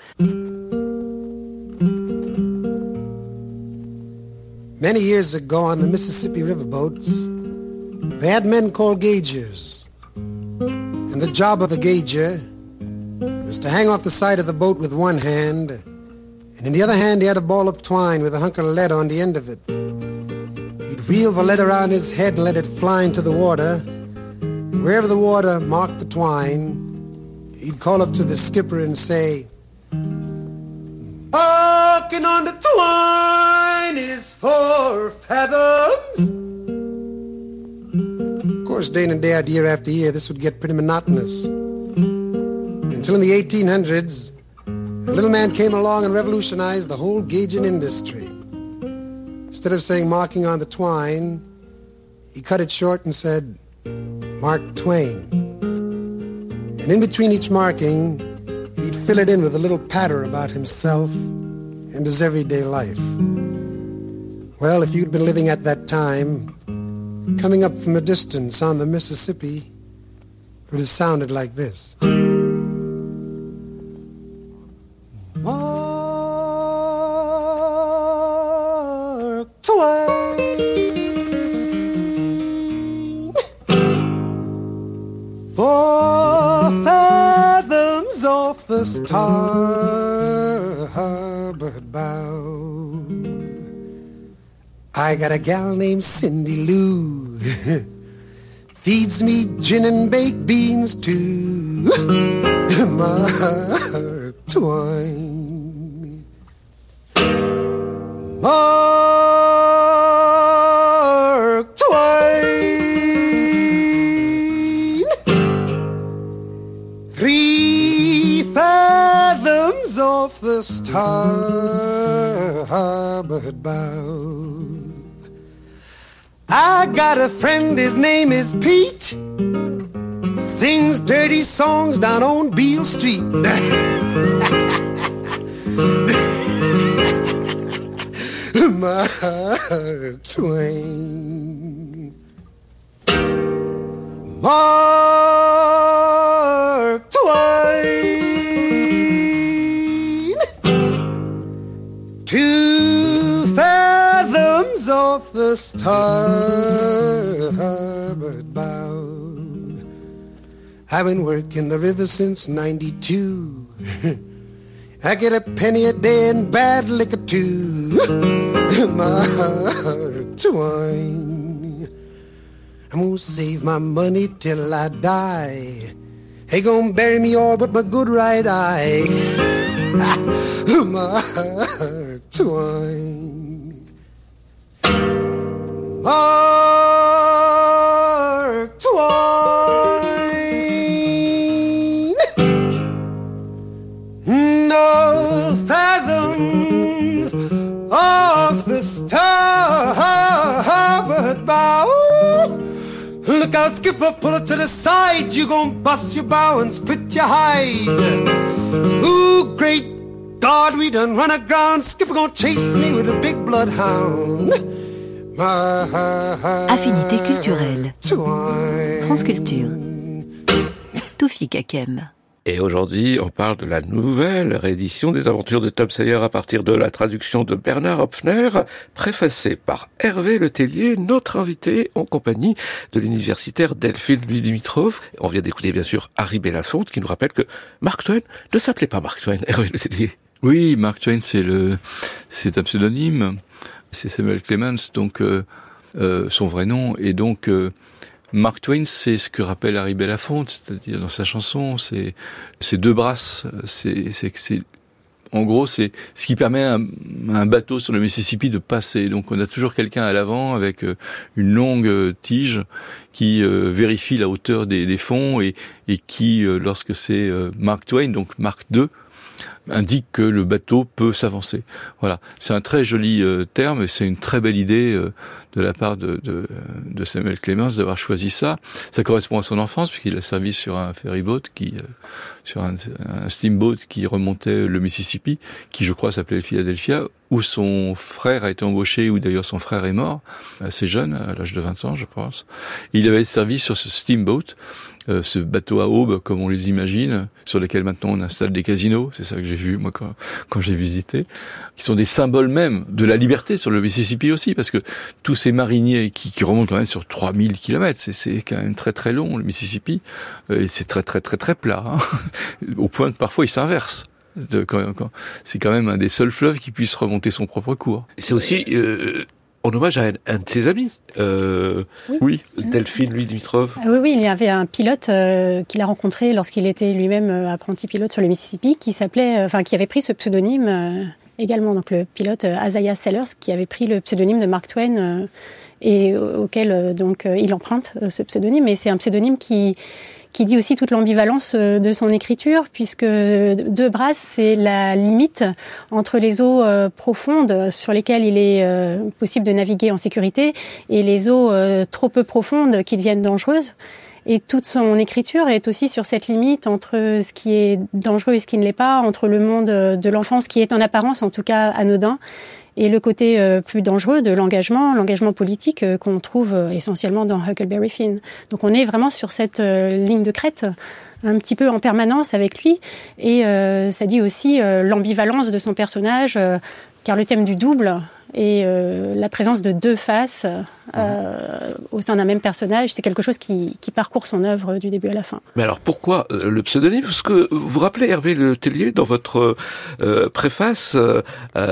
Many years ago on the Mississippi riverboats, they had men called gaugers. And the job of a gauger was to hang off the side of the boat with one hand, and in the other hand he had a ball of twine with a hunk of lead on the end of it. He'd wheel the lead around his head and let it fly into the water. And wherever the water marked the twine, he'd call up to the skipper and say, Walking on the twine is four fathoms. Of course, day in and day out, year after year, this would get pretty monotonous. Until in the 1800s, a little man came along and revolutionized the whole gauging industry. Instead of saying marking on the twine, he cut it short and said, Mark Twain. And in between each marking, he'd fill it in with a little patter about himself and his everyday life. Well, if you'd been living at that time, coming up from a distance on the Mississippi it would have sounded like this. I got a gal named Cindy Lou. <laughs> Feeds me gin and baked beans too. <laughs> Mark Twain. Mark Twain. Three fathoms off the starboard bow. I got a friend, his name is Pete. Sings dirty songs down on Beale Street. <laughs> Mark Twain. Mark starboard bow. I've been working the river since 92. <laughs> I get a penny a day and bad liquor too. <laughs> Mark Twain. I'm gonna save my money till I die. They gonna bury me all but my good right eye. <laughs> Mark Twain. Mark Twain. No fathoms off the starboard bow. Look out, skipper, pull it to the side. You gon' bust your bow and split your hide. Ooh, great God, we done run aground. Skipper gon' chase me with a big bloodhound. Affinité culturelle. France Culture. Toufik Kakem. Et aujourd'hui, on parle de la nouvelle réédition des aventures de Tom Sawyer à partir de la traduction de Bernard Hopfner, préfacée par Hervé Letellier, notre invité en compagnie de l'universitaire Delphine Louis Dimitrov. On vient d'écouter bien sûr Harry Belafonte qui nous rappelle que Mark Twain ne s'appelait pas Mark Twain, Hervé Letellier. Oui, Mark Twain, c'est le, c'est un pseudonyme. C'est Samuel Clemens, donc euh, euh, son vrai nom. Et donc, euh, Mark Twain, c'est ce que rappelle Harry Belafonte, c'est-à-dire dans sa chanson, c'est c'est deux brasses. C'est en gros, c'est ce qui permet à un, bateau sur le Mississippi de passer. Donc, on a toujours quelqu'un à l'avant avec une longue tige qui vérifie la hauteur des, fonds et, et qui, lorsque c'est Mark Twain, donc Mark II, indique que le bateau peut s'avancer. Voilà, c'est un très joli euh, terme et c'est une très belle idée euh, de la part de, de, de Samuel Clemens d'avoir choisi ça. Ça correspond à son enfance puisqu'il a servi sur un ferryboat qui, euh, sur un, un steamboat qui remontait le Mississippi, qui je crois s'appelait Philadelphia, où son frère a été embauché, où d'ailleurs son frère est mort assez jeune, à l'âge de 20 ans, je pense. Il avait servi sur ce steamboat euh, ce bateau à aube, comme on les imagine, sur lesquels maintenant on installe des casinos, c'est ça que j'ai vu moi quand, quand j'ai visité, qui sont des symboles même de la liberté sur le Mississippi aussi, parce que tous ces mariniers qui, qui remontent quand même sur 3000 kilomètres, c'est, quand même très très long le Mississippi, euh, et c'est très très très très plat, hein, <laughs> au point que parfois il s'inverse. C'est quand même un des seuls fleuves qui puisse remonter son propre cours. C'est aussi euh, en hommage à un, un de ses amis, euh, Oui, Delphine Louis Dimitrov. Ah oui, oui, il y avait un pilote euh, qu'il a rencontré lorsqu'il était lui-même euh, apprenti pilote sur le Mississippi, qui s'appelait, euh, enfin, qui avait pris ce pseudonyme également. Donc le pilote Isaiah Sellers, qui avait pris le pseudonyme de Mark Twain et au- auquel donc il emprunte ce pseudonyme. Et c'est un pseudonyme qui qui dit aussi toute l'ambivalence euh, de son écriture, puisque Deux Brasses, c'est la limite entre les eaux euh, profondes sur lesquelles il est euh, possible de naviguer en sécurité et les eaux trop peu profondes qui deviennent dangereuses. Et toute son écriture est aussi sur cette limite entre ce qui est dangereux et ce qui ne l'est pas, entre le monde de l'enfance qui est en apparence en tout cas anodin et le côté euh, plus dangereux de l'engagement, l'engagement politique euh, qu'on trouve euh, essentiellement dans Huckleberry Finn. Donc on est vraiment sur cette ligne de crête un petit peu en permanence avec lui et euh, ça dit aussi l'ambivalence de son personnage car le thème du double et euh, la présence de deux faces euh, au sein d'un même personnage, c'est quelque chose qui, qui parcourt son œuvre du début à la fin. Mais alors pourquoi euh, le pseudonyme? Parce que vous vous rappelez Hervé Le Tellier dans votre euh, préface euh,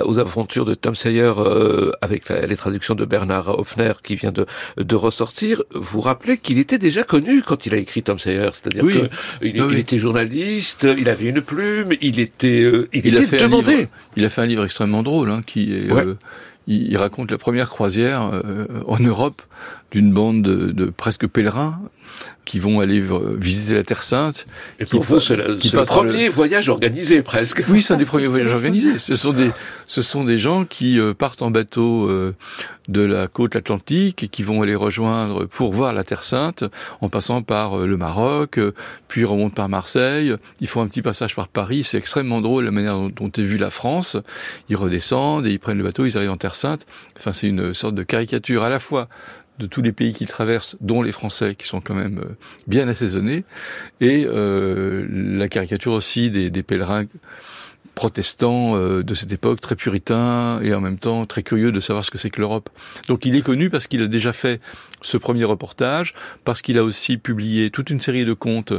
aux aventures de Tom Sawyer euh, avec la- les traductions de Bernard Hopfner qui vient de, de ressortir, vous rappelez qu'il était déjà connu quand il a écrit Tom Sawyer, c'est-à-dire Oui. que il, oui. il était journaliste, il avait une plume, il était euh, il, il a fait un livre, il a fait un livre extrêmement drôle hein, qui est Ouais. Il, raconte la première croisière euh, en Europe d'une bande de, de, presque pèlerins qui vont aller visiter la Terre Sainte. Et pour vous, c'est le, le, premier voyage organisé presque. Oui, c'est un des premiers voyages organisés. Ce sont des, ce sont des gens qui euh, partent en bateau euh, de la côte atlantique et qui vont aller rejoindre pour voir la Terre Sainte en passant par euh, le Maroc, puis remontent par Marseille. Ils font un petit passage par Paris. C'est extrêmement drôle la manière dont, dont est vue la France. Ils redescendent et ils prennent le bateau, ils arrivent en Terre Sainte. Enfin, c'est une sorte de caricature à la fois de tous les pays qu'ils traversent, dont les Français, qui sont quand même euh, bien assaisonnés, et euh, la caricature aussi des, des pèlerins protestants euh, de cette époque, très puritains et en même temps très curieux de savoir ce que c'est que l'Europe. Donc il est connu parce qu'il a déjà fait ce premier reportage, parce qu'il a aussi publié toute une série de contes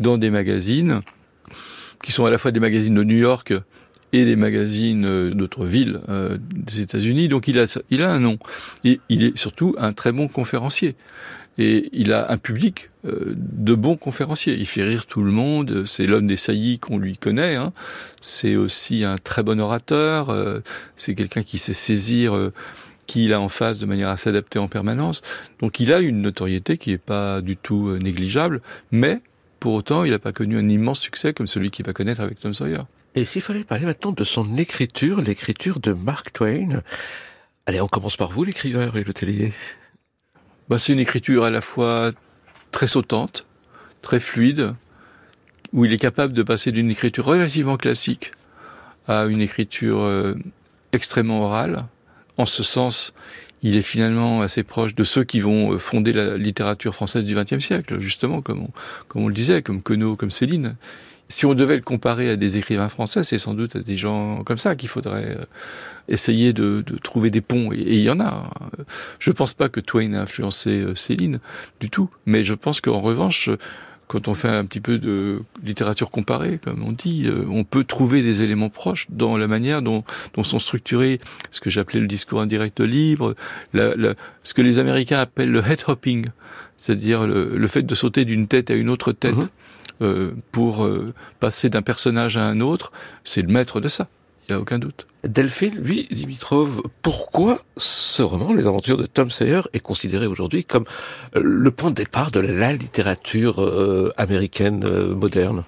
dans des magazines, qui sont à la fois des magazines de New York et des magazines euh, d'autres villes euh, des États-Unis. Donc il a, il a un nom. Et il est surtout un très bon conférencier. Et il a un public euh, de bons conférenciers. Il fait rire tout le monde. C'est l'homme des saillies qu'on lui connaît. Hein. C'est aussi un très bon orateur. c'est quelqu'un qui sait saisir qui il a en face de manière à s'adapter en permanence. Donc il a une notoriété qui n'est pas du tout négligeable, mais pour autant, il n'a pas connu un immense succès comme celui qu'il va connaître avec Tom Sawyer. Et s'il fallait parler maintenant de son écriture, l'écriture de Mark Twain, allez, on commence par vous, l'écrivain et l'hôtelier. Bah, c'est une écriture à la fois très sautante, très fluide, où il est capable de passer d'une écriture relativement classique à une écriture euh, extrêmement orale. En ce sens, il est finalement assez proche de ceux qui vont euh, fonder la littérature française du XXe siècle, justement, comme on, comme on le disait, comme Queneau, comme Céline si on devait le comparer à des écrivains français, c'est sans doute à des gens comme ça qu'il faudrait euh, essayer de, de, trouver des ponts. Et, il y en a. Je ne pense pas que Twain a influencé euh, Céline du tout, mais je pense qu'en revanche, quand on fait un petit peu de littérature comparée, comme on dit, euh, on peut trouver des éléments proches dans la manière dont, dont sont structurés ce que j'appelais le discours indirect libre, la, la, ce que les Américains appellent le head hopping, c'est-à-dire le, le, fait de sauter d'une tête à une autre tête. Mm-hmm. Euh, pour euh, passer d'un personnage à un autre, c'est le maître de ça. Il n'y a aucun doute. Delphine, lui, Dimitrov, pourquoi ce roman, Les aventures de Tom Sawyer, est considéré aujourd'hui comme euh, le point de départ de la littérature américaine moderne?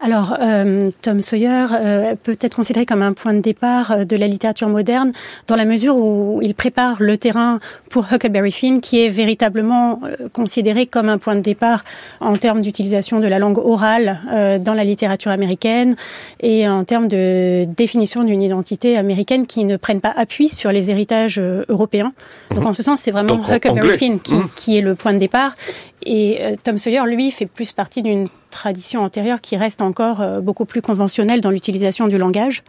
Alors, euh, Tom Sawyer euh, peut être considéré comme un point de départ euh, de la littérature moderne dans la mesure où il prépare le terrain pour Huckleberry Finn, qui est véritablement considéré comme un point de départ en termes d'utilisation de la langue orale euh, dans la littérature américaine et en termes de définition d'une identité américaine qui ne prenne pas appui sur les héritages européens. Donc, en ce sens, c'est vraiment Donc, Huckleberry Finn qui, mmh. qui est le point de départ. Et euh, Tom Sawyer, lui, fait plus partie d'une tradition antérieure qui reste encore euh, beaucoup plus conventionnelle dans l'utilisation du langage.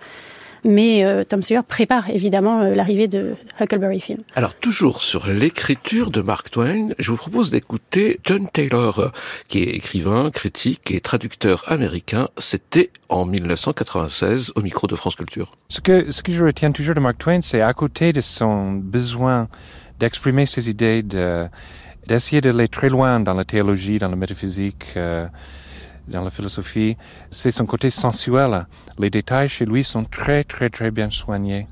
Mais euh, Tom Sawyer prépare évidemment euh, l'arrivée de Huckleberry Finn. Alors toujours sur l'écriture de Mark Twain, je vous propose d'écouter John Taylor, qui est écrivain, critique et traducteur américain. C'était en 1996 au micro de France Culture. Ce que, ce que je retiens toujours de Mark Twain, c'est à côté de son besoin d'exprimer ses idées de d'essayer d'aller très loin dans la théologie, dans la métaphysique, euh, dans la philosophie. C'est son côté sensuel. Les détails chez lui sont très, très, très bien soignés.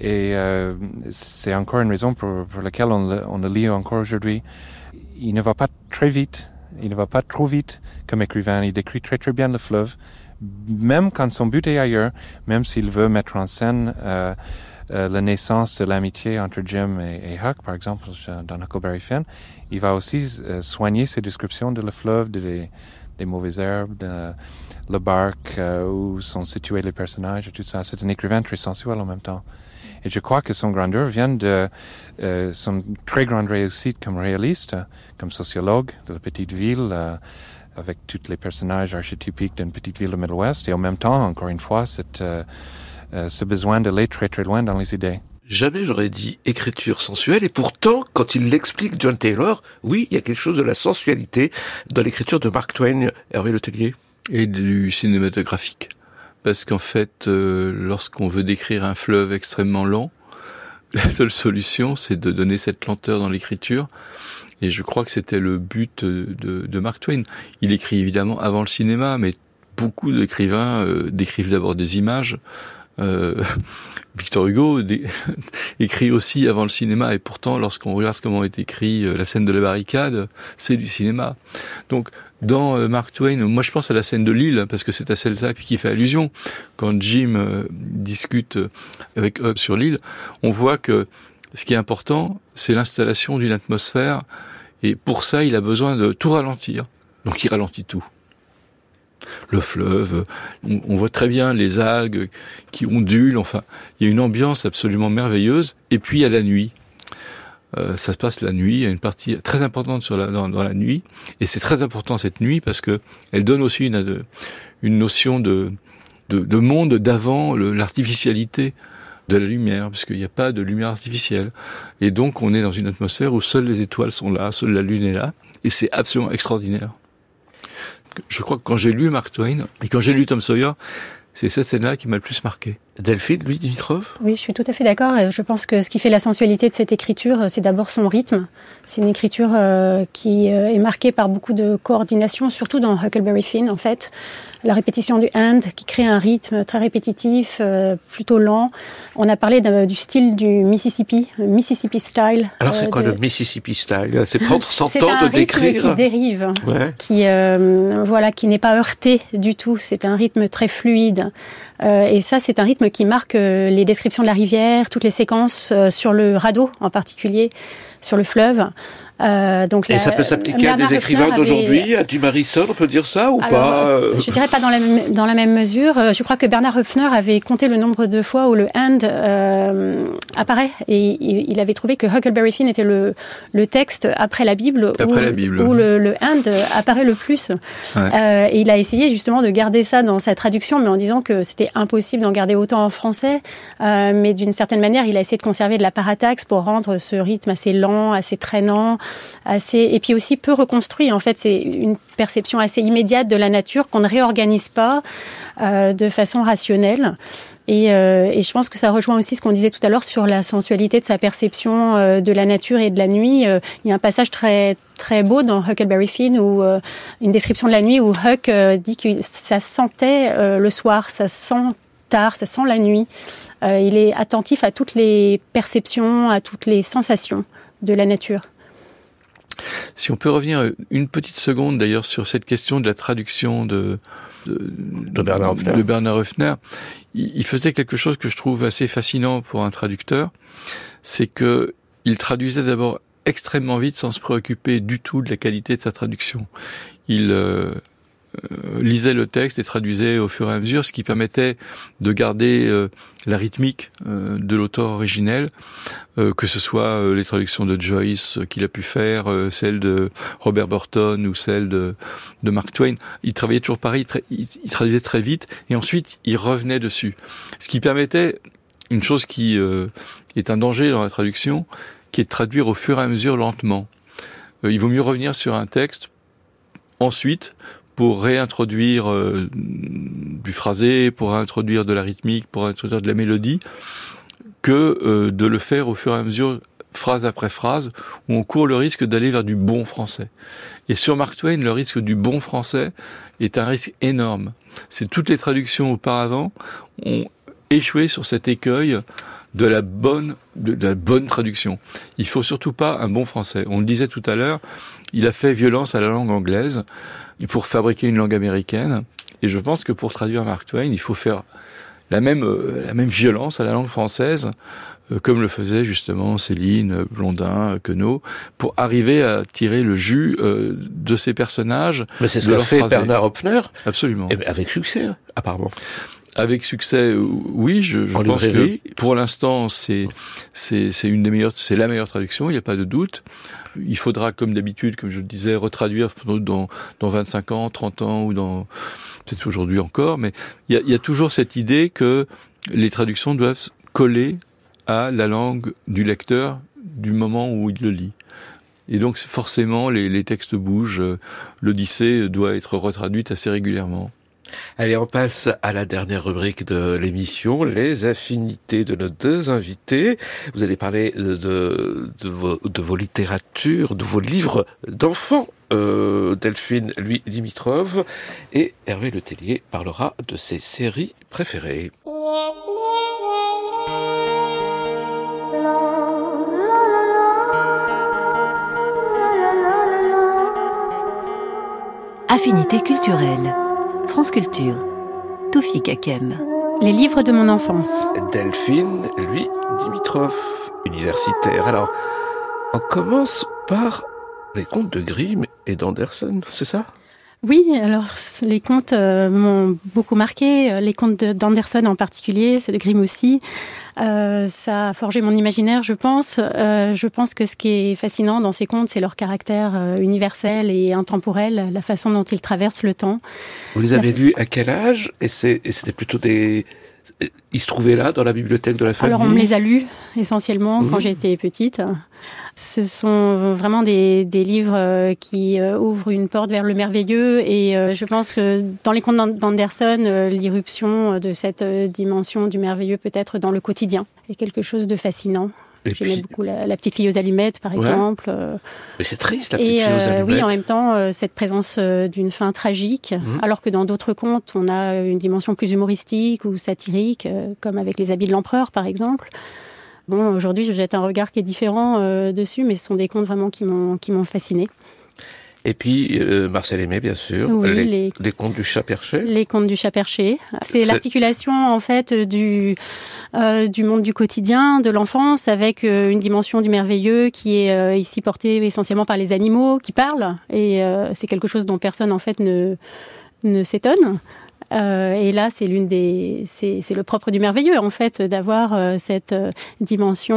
Et euh, c'est encore une raison pour, laquelle on le, on le lit encore aujourd'hui. Il ne va pas très vite, il ne va pas trop vite comme écrivain. Il décrit très, très bien le fleuve, même quand son but est ailleurs, même s'il veut mettre en scène euh, euh, la naissance de l'amitié entre Jim et, Huck, par exemple, dans Huckleberry Finn, il va aussi euh, soigner ses descriptions de le fleuve, des, mauvaises herbes, de le barque euh, où sont situés les personnages et tout ça. C'est un écrivain très sensuel en même temps. Et je crois que son grandeur vient de son très grande réussite comme réaliste, comme sociologue de la petite ville, avec tous les personnages archétypiques d'une petite ville du Middle-Ouest. Et en même temps, encore une fois, cette ce besoin d'aller très très loin dans les idées. Jamais j'aurais dit écriture sensuelle, et pourtant, quand il l'explique, John Taylor, oui, il y a quelque chose de la sensualité dans l'écriture de Mark Twain, Hervé Letellier. Et du cinématographique. Parce qu'en fait, euh, lorsqu'on veut décrire un fleuve extrêmement lent, <laughs> la seule solution, c'est de donner cette lenteur dans l'écriture. Et je crois que c'était le but de, de, Mark Twain. Il écrit évidemment avant le cinéma, mais beaucoup d'écrivains euh, décrivent d'abord des images Euh, <laughs> Victor Hugo <laughs> écrit aussi avant le cinéma, et pourtant, lorsqu'on regarde comment est écrit euh, la scène de la barricade, c'est du cinéma. Donc, dans euh, Mark Twain, moi je pense à la scène de Lille, parce que c'est à celle-là qui fait allusion. Quand Jim euh, discute avec Hub sur l'île, on voit que ce qui est important, c'est l'installation d'une atmosphère, et pour ça, il a besoin de tout ralentir. Donc il ralentit tout le fleuve. On, voit très bien les algues qui ondulent. Enfin, il y a une ambiance absolument merveilleuse. Et puis il y a la nuit. Euh, ça se passe la nuit. Il y a une partie très importante sur la, dans, la nuit, et c'est très important cette nuit parce que elle donne aussi une, une notion de, de, de monde d'avant l'artificialité de la lumière, parce qu'il n'y a pas de lumière artificielle. Et donc on est dans une atmosphère où seules les étoiles sont là, seule la lune est là, et c'est absolument extraordinaire je crois que quand j'ai lu Mark Twain et quand j'ai lu Tom Sawyer, c'est cette scène-là qui m'a le plus marqué. Delphine, lui, Dimitrov Oui, je suis tout à fait d'accord. Je pense que ce qui fait la sensualité de cette écriture, c'est d'abord son rythme. C'est une écriture euh, qui euh, est marquée par beaucoup de coordination, surtout dans Huckleberry Finn, en fait la répétition du hand qui crée un rythme très répétitif, euh, plutôt lent. On a parlé du style du Mississippi, Mississippi style. Alors c'est quoi le Mississippi style? C'est prendre son temps de décrire. qui dérive, qui euh, voilà, qui n'est pas heurté du tout. C'est un rythme très fluide. Euh, et ça, c'est un rythme qui marque les descriptions de la rivière, toutes les séquences sur le radeau en particulier, sur le fleuve. Euh, donc et ça peut s'appliquer à des écrivains d'aujourd'hui, à Jim Harrison, on peut dire ça ou pas euh Je dirais pas dans la, même, dans la même mesure. Euh, je crois que Bernard Höpfner avait compté le nombre de fois où le and euh, apparaît et il avait trouvé que Huckleberry Finn était le, le texte après la Bible après où, la Bible. où le, le and apparaît le plus. Euh, et il a essayé justement de garder ça dans sa traduction, mais en disant que c'était impossible d'en garder autant en français. mais d'une certaine manière, il a essayé de conserver de la parataxe pour rendre ce rythme assez lent, assez traînant assez et puis aussi peu reconstruit. En fait, c'est une perception assez immédiate de la nature qu'on ne réorganise pas euh, de façon rationnelle. Et, euh, et, je pense que ça rejoint aussi ce qu'on disait tout à l'heure sur la sensualité de sa perception euh, de la nature et de la nuit. Euh, il y a un passage très très beau dans Huckleberry Finn où une description de la nuit où Huck dit que ça sentait le soir, ça sent tard, ça sent la nuit. il est attentif à toutes les perceptions, à toutes les sensations de la nature. Si on peut revenir une petite seconde d'ailleurs sur cette question de la traduction de, de, Bernard. De Bernard Il, faisait quelque chose que je trouve assez fascinant pour un traducteur, c'est que il traduisait d'abord extrêmement vite sans se préoccuper du tout de la qualité de sa traduction. Il euh, lisait le texte et traduisait au fur et à mesure, ce qui permettait de garder euh, la rythmique euh, de l'auteur originel, que ce soit les traductions de Joyce qu'il a pu faire, celles de Robert Burton ou celles de, de Mark Twain. Il travaillait toujours pareil, il, il, traduisait très vite et ensuite il revenait dessus. Ce qui permettait une chose qui est un danger dans la traduction, qui est de traduire au fur et à mesure lentement. il vaut mieux revenir sur un texte ensuite pour réintroduire euh, du phrasé, pour réintroduire de la rythmique, pour réintroduire de la mélodie, que euh, de le faire au fur et à mesure, phrase après phrase, où on court le risque d'aller vers du bon français. Et sur Mark Twain, le risque du bon français est un risque énorme. C'est toutes les traductions auparavant ont échoué sur cet écueil de la bonne de, la bonne traduction. Il faut surtout pas un bon français. On le disait tout à l'heure, il a fait violence à la langue anglaise pour fabriquer une langue américaine. Et je pense que pour traduire Mark Twain, il faut faire la même, euh, la même violence à la langue française, euh, comme le faisait justement Céline, Blondin, Queneau, pour arriver à tirer le jus euh, de ces personnages. Mais c'est ce qu'a fait Bernard Hopfner. Absolument. Et avec succès, apparemment. Avec succès, oui, je, je pense que pour l'instant, c'est c'est une des meilleures, c'est la meilleure traduction, il n'y a pas de doute. Il faudra, comme d'habitude, comme je le disais, retraduire dans, dans 25 ans, 30 ans ou dans peut-être aujourd'hui encore, mais il y a, toujours cette idée que les traductions doivent coller à la langue du lecteur du moment où il le lit. Et donc forcément, les, les textes bougent. L'Odyssée doit être retraduite assez régulièrement. Allez, on passe à la dernière rubrique de l'émission, les affinités de nos deux invités. Vous allez parler de, vos, littératures, de vos livres d'enfants. Euh, Delphine, lui, Dimitrov. Et Hervé Letellier parlera de ses séries préférées. Affinité culturelle. France Culture. Toufik Kakem. Les livres de mon enfance. Delphine, lui, Dimitrov, universitaire. Alors, on commence par les contes de Grimm et d'Anderson, c'est ça? Oui, alors les contes euh, m'ont beaucoup marqué, les contes d'Anderson en particulier, ceux de Grimm aussi. Euh, ça a forgé mon imaginaire, je pense. je pense que ce qui est fascinant dans ces contes, c'est leur caractère universel et intemporel, la façon dont ils traversent le temps. Vous les avez lus à quel âge? Et c'était plutôt des ils se trouvaient là, dans la bibliothèque de la famille Alors, on me les a lus essentiellement quand j'étais petite. Ce sont vraiment des, livres euh, qui euh, ouvrent une porte vers le merveilleux. Et euh, je pense que dans les contes d'Anderson, l'irruption de cette dimension du merveilleux peut être dans le quotidien est quelque chose de fascinant. J'aimais beaucoup la, petite fille aux allumettes, par exemple. Euh. Mais c'est triste, la petite fille aux euh, allumettes. oui, en même temps, euh, cette présence d'une fin tragique, mhm. alors que dans d'autres contes, on a une dimension plus humoristique ou satirique, comme avec Les habits de l'empereur, par exemple. Bon, aujourd'hui, je jette un regard qui est différent dessus, mais ce sont des contes vraiment qui m'ont qui m'ont fasciné. Et puis Marcel Aimé, bien sûr, les, les, contes du chat perché. Les contes du chat perché. C'est l'articulation en fait du euh, du monde du quotidien, de l'enfance, avec euh, une dimension du merveilleux qui est euh, ici portée essentiellement par les animaux qui parlent. Et c'est quelque chose dont personne en fait ne, ne s'étonne. Euh, et là, c'est l'une des, c'est le propre du merveilleux en fait d'avoir euh, cette euh, dimension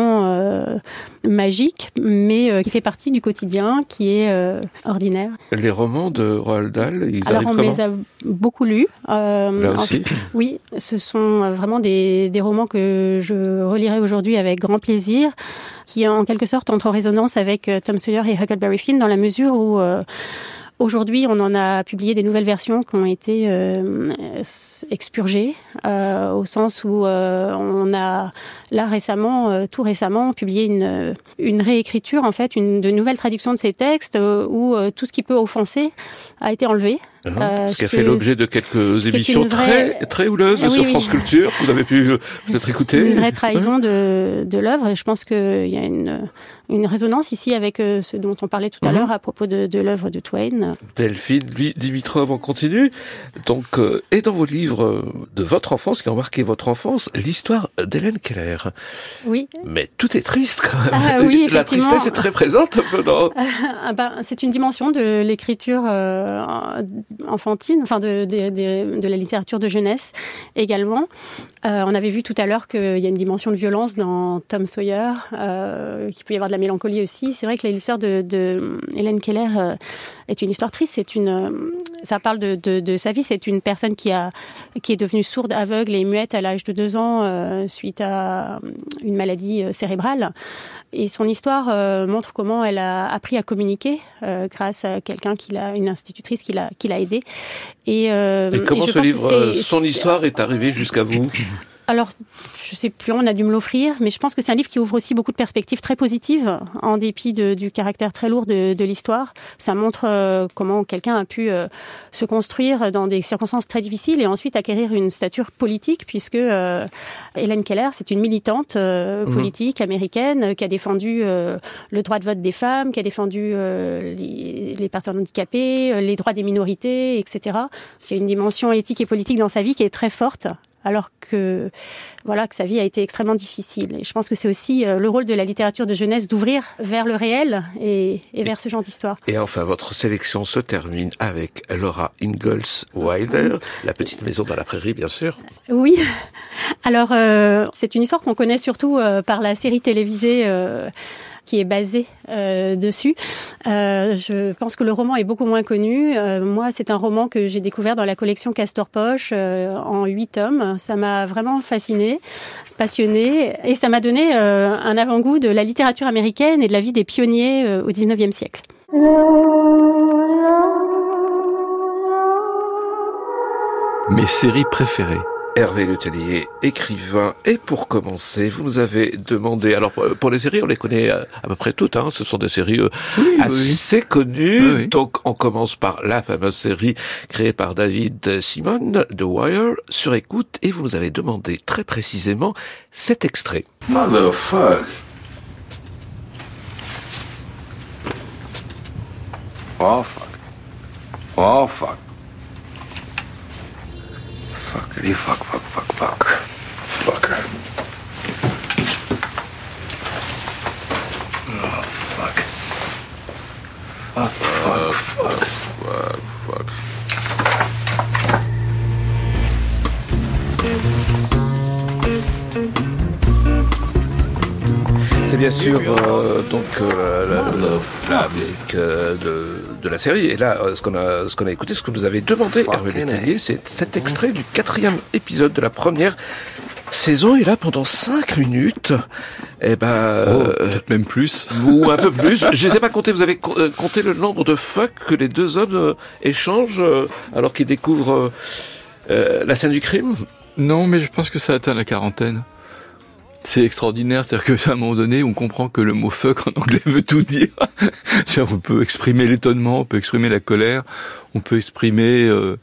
magique, mais qui fait partie du quotidien, qui est ordinaire. Les romans de Roald Dahl, ils Alors on les a beaucoup lus. là aussi. oui, ce sont vraiment des, des romans que je relirai aujourd'hui avec grand plaisir qui en quelque sorte entrent en résonance avec Tom Sawyer et Huckleberry Finn dans la mesure où Aujourd'hui, on en a publié des nouvelles versions qui ont été euh, expurgées, euh, au sens où euh, on a là récemment, tout récemment, publié une, réécriture, en fait, une de nouvelles traductions de ces textes où tout ce qui peut offenser a été enlevé. Uh ce qui a fait l'objet de quelques émissions très très houleuses sur France Culture que vous avez pu peut-être écouter. Une vraie trahison de, de l'œuvre et je pense qu'il y a une une résonance ici avec euh, ce dont on parlait tout à mhm. l'heure à propos de, de l'œuvre de Twain. Delphine, lui, Dimitrov, on continue. Donc, euh, et dans vos livres euh, de votre enfance, qui ont marqué votre enfance, l'histoire d'Hélène Keller. Oui. Mais tout est triste quand même. Ah, oui, <laughs> La tristesse est très présente un peu dans... <laughs> Ah, ben, c'est une dimension de l'écriture enfantine, enfin de, de, de, la littérature de jeunesse également. on avait vu tout à l'heure qu'il y a une dimension de violence dans Tom Sawyer, qu'il peut y avoir de la mélancolie aussi. C'est vrai que l'histoire de, de, Hélène Keller euh, est une histoire triste. C'est une, euh, ça parle de, sa vie. C'est une personne qui a, qui est devenue sourde, aveugle et muette à l'âge de deux ans euh, suite à une maladie cérébrale. Et son histoire montre comment elle a appris à communiquer grâce à quelqu'un qui l'a, une institutrice qui l'a, qui l'a aidée. Et, et comment ce livre, son histoire est arrivée jusqu'à vous? Alors, je sais plus, on a dû me l'offrir, mais je pense que c'est un livre qui ouvre aussi beaucoup de perspectives très positives, en dépit du caractère très lourd de, l'histoire. Ça montre euh, comment quelqu'un a pu euh, se construire dans des circonstances très difficiles et ensuite acquérir une stature politique, puisque euh, Hélène Keller, c'est une militante mhm. politique américaine qui a défendu le droit de vote des femmes, qui a défendu les, les, personnes handicapées, les droits des minorités, etc. Il y a une dimension éthique et politique dans sa vie qui est très forte alors que voilà que sa vie a été extrêmement difficile. Et je pense que c'est aussi euh, le rôle de la littérature de jeunesse d'ouvrir vers le réel et, vers ce genre d'histoire. Et enfin, votre sélection se termine avec Laura Ingalls Wilder, La petite maison dans la prairie, bien sûr. Oui. Alors, euh, c'est une histoire qu'on connaît surtout euh, par la série télévisée qui est basé euh, dessus. Euh, je pense que le roman est beaucoup moins connu. Euh, moi, c'est un roman que j'ai découvert dans la collection Castor Poche en huit tomes. Ça m'a vraiment fasciné, passionné, et ça m'a donné un avant-goût de la littérature américaine et de la vie des pionniers au 19e siècle. Mes séries préférées. Hervé Letellier, écrivain. Et pour commencer, vous nous avez demandé, alors pour les séries, on les connaît à, peu près toutes, hein, ce sont des séries euh, assez connues. Donc on commence par la fameuse série créée par David Simon, The Wire, sur écoute, et vous nous avez demandé très précisément cet extrait. Motherfuck Oh fuck. Oh, fuck. Fuckity fuck, fuck, fuck, fuck. Fucker. Oh, fuck. Fuck, fuck, fuck. Fuck, fuck. C'est bien sûr euh, donc euh, la, la- la musique euh, de, de la série. Et là, euh, ce qu'on a, ce qu'on a écouté, ce que vous avez demandé, Hervé Letellier, c'est cet extrait du quatrième épisode de la première saison. Et là, pendant cinq minutes, eh ben, euh, Peut-être même plus. <laughs> ou un peu plus. Je ne sais pas compter. Vous avez euh, compté le nombre de fuck que les deux hommes euh, échangent euh, alors qu'ils découvrent la scène du crime? Non, mais je pense que ça atteint la quarantaine. C'est extraordinaire, c'est-à-dire qu'à <laughs> un moment donné, on comprend que le mot fuck en anglais veut tout dire. <laughs> On peut exprimer l'étonnement, on peut exprimer la colère, on peut exprimer euh,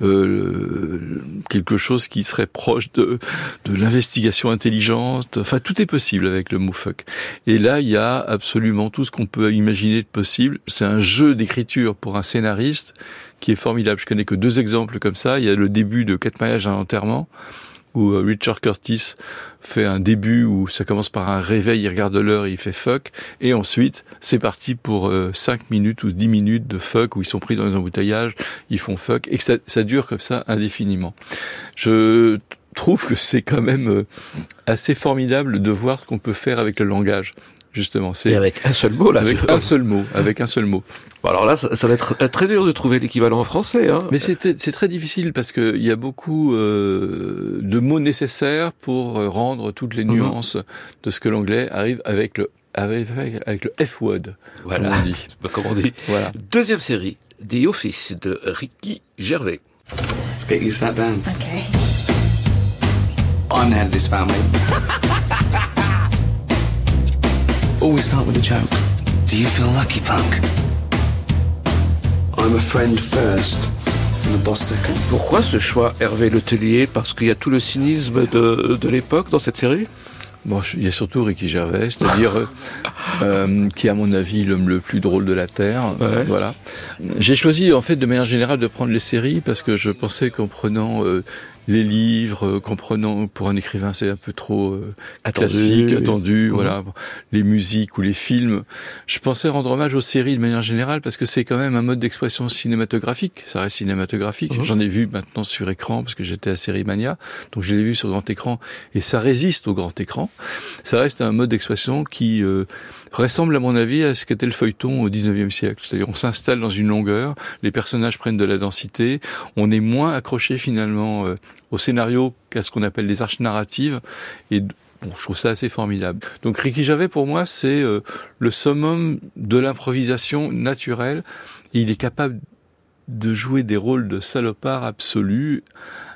euh, quelque chose qui serait proche de, de l'investigation intelligente. Enfin, tout est possible avec le mot fuck. Et là, il y a absolument tout ce qu'on peut imaginer de possible. C'est un jeu d'écriture pour un scénariste qui est formidable. Je connais que deux exemples comme ça. Il y a le début de Quatre mariages à un enterrement où euh, Richard Curtis fait un début où ça commence par un réveil, il regarde l'heure, il fait fuck, et ensuite c'est parti pour euh, 5 minutes ou 10 minutes de fuck où ils sont pris dans les embouteillages, ils font fuck, et que ça, ça dure comme ça indéfiniment. Je trouve que c'est quand même euh, assez formidable de voir ce qu'on peut faire avec le langage. Justement, Et c'est avec un seul mot là. avec un seul mot, avec un seul mot. Bon, alors là, ça, ça va être très dur de trouver l'équivalent en français. Hein. Mais c'est c'est très difficile parce que il y a beaucoup euh, de mots nécessaires pour euh, rendre toutes les nuances de ce que l'anglais arrive avec le avec, avec le F-word, Voilà. comme on dit. <laughs> Comme on dit. Voilà. Deuxième série, The Office de Ricky Gervais. Let's get you sat down. Okay. I'm the head of this family. <laughs> Always start with a joke. Do you feel lucky, punk? I'm a friend first, and the boss second. Pourquoi ce choix Hervé Letellier? Parce qu'il y a tout le cynisme de, de l'époque dans cette série? Bon, je- il y a surtout Ricky Gervais, c'est-à-dire euh, euh, qui est à mon avis l'homme le plus drôle de la terre. Ouais. Voilà. J'ai choisi en fait de manière générale de prendre les séries parce que je pensais qu'en prenant euh, les livres, euh, qu'en prenant pour un écrivain c'est un peu trop euh, Attendu, classique, attendu, Mhm. voilà. Les musiques ou les films. Je pensais rendre hommage aux séries de manière générale parce que c'est quand même un mode d'expression cinématographique. Ça reste cinématographique. Mhm. J'en ai vu maintenant sur écran parce que j'étais à Série Mania, donc je l'ai vu sur grand écran et ça résiste au grand écran. Ça reste un mode d'expression qui euh, ressemble à mon avis à ce qu'était le feuilleton au 19e siècle. C'est-à-dire on s'installe dans une longueur, les personnages prennent de la densité, on est moins accroché finalement euh, au scénario qu'à ce qu'on appelle les arches narratives et Bon, je trouve ça assez formidable. Donc Ricky Gervais, pour moi, c'est euh, le summum de l'improvisation naturelle. Et il est capable de jouer des rôles de salopard absolu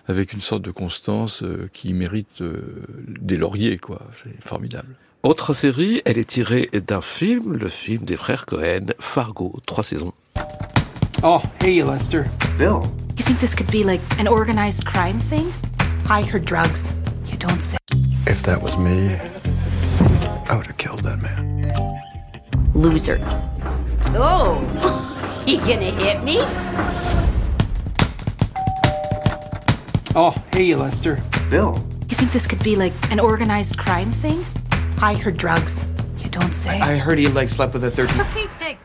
avec une sorte de constance euh, qui mérite euh, des lauriers, quoi. C'est formidable. Autre série, elle est tirée d'un film, le film des frères Cohen, Fargo, trois saisons. Oh, hey, Lester. Bill. You think this could be like an organized crime thing? Hide her drugs. You don't say. If that was me, I would have killed that man. Loser. Oh, you gonna hit me? Oh, hey, Lester. Bill. You think this could be like an organized crime thing? Hide her drugs. You don't say. I heard he like slept with a 13.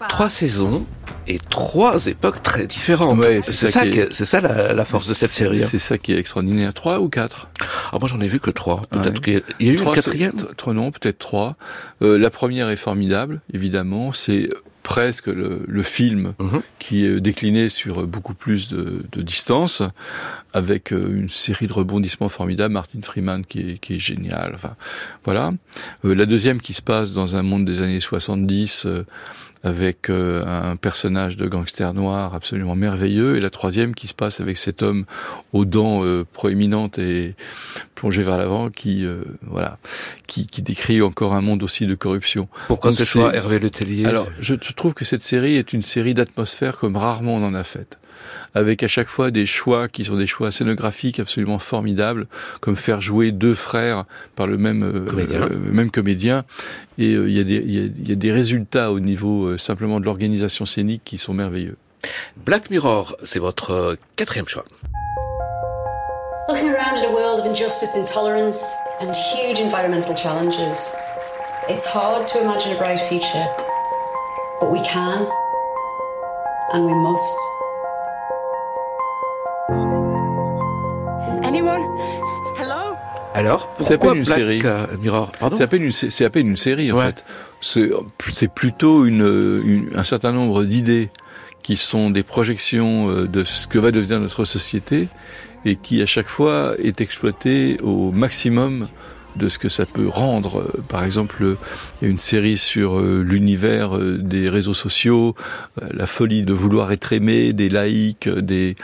Trois saisons et trois époques très différentes. Ouais, c'est c'est ça, ça qui est- ça la, la force de cette série. hein. C'est ça qui est extraordinaire. Trois ou quatre? Ah, moi, j'en ai vu que trois. Peut-être Ouais. qu'il y a- eu Trois, une quatrième? Trois, non, peut-être trois. Euh, la première est formidable, évidemment. C'est presque le, le film Mhm. qui est décliné sur beaucoup plus de, de distance, avec euh, une série de rebondissements formidables. Martin Freeman qui est, qui est génial. Enfin, voilà. Euh, la deuxième qui se passe dans un monde des années 70. euh, avec euh, un personnage de gangster noir absolument merveilleux, et la troisième qui se passe avec cet homme aux dents euh, proéminentes et plongé vers l'avant, qui euh, voilà, qui, qui décrit encore un monde aussi de corruption. Pourquoi ce choix, Hervé Letellier Alors, je, je trouve que cette série est une série d'atmosphère comme rarement on en a faite. Avec à chaque fois des choix qui sont des choix scénographiques absolument formidables, comme faire jouer deux frères par le même euh, Comédien. euh, même comédien. Et euh, il y, a des- il y, a, il y a des résultats au niveau euh, simplement de l'organisation scénique qui sont merveilleux. Black Mirror, c'est votre quatrième choix. Looking around at a world of injustice, intolerance, and huge environmental challenges, it's hard to imagine a bright future. But we can, and we must. Anyone? Hello? Alors, C'est à pourquoi peine une Black série. euh, Mirror? Pardon? C'est à peine une, sé- c'est à peine une série en Ouais. fait. C'est c'est plutôt une, une- un certain nombre d'idées qui sont des projections euh, de ce que va devenir notre société et qui à chaque fois est exploité au maximum de ce que ça peut rendre. Par exemple, il y a une série sur euh, l'univers euh, des réseaux sociaux, euh, la folie de vouloir être aimé, des likes, des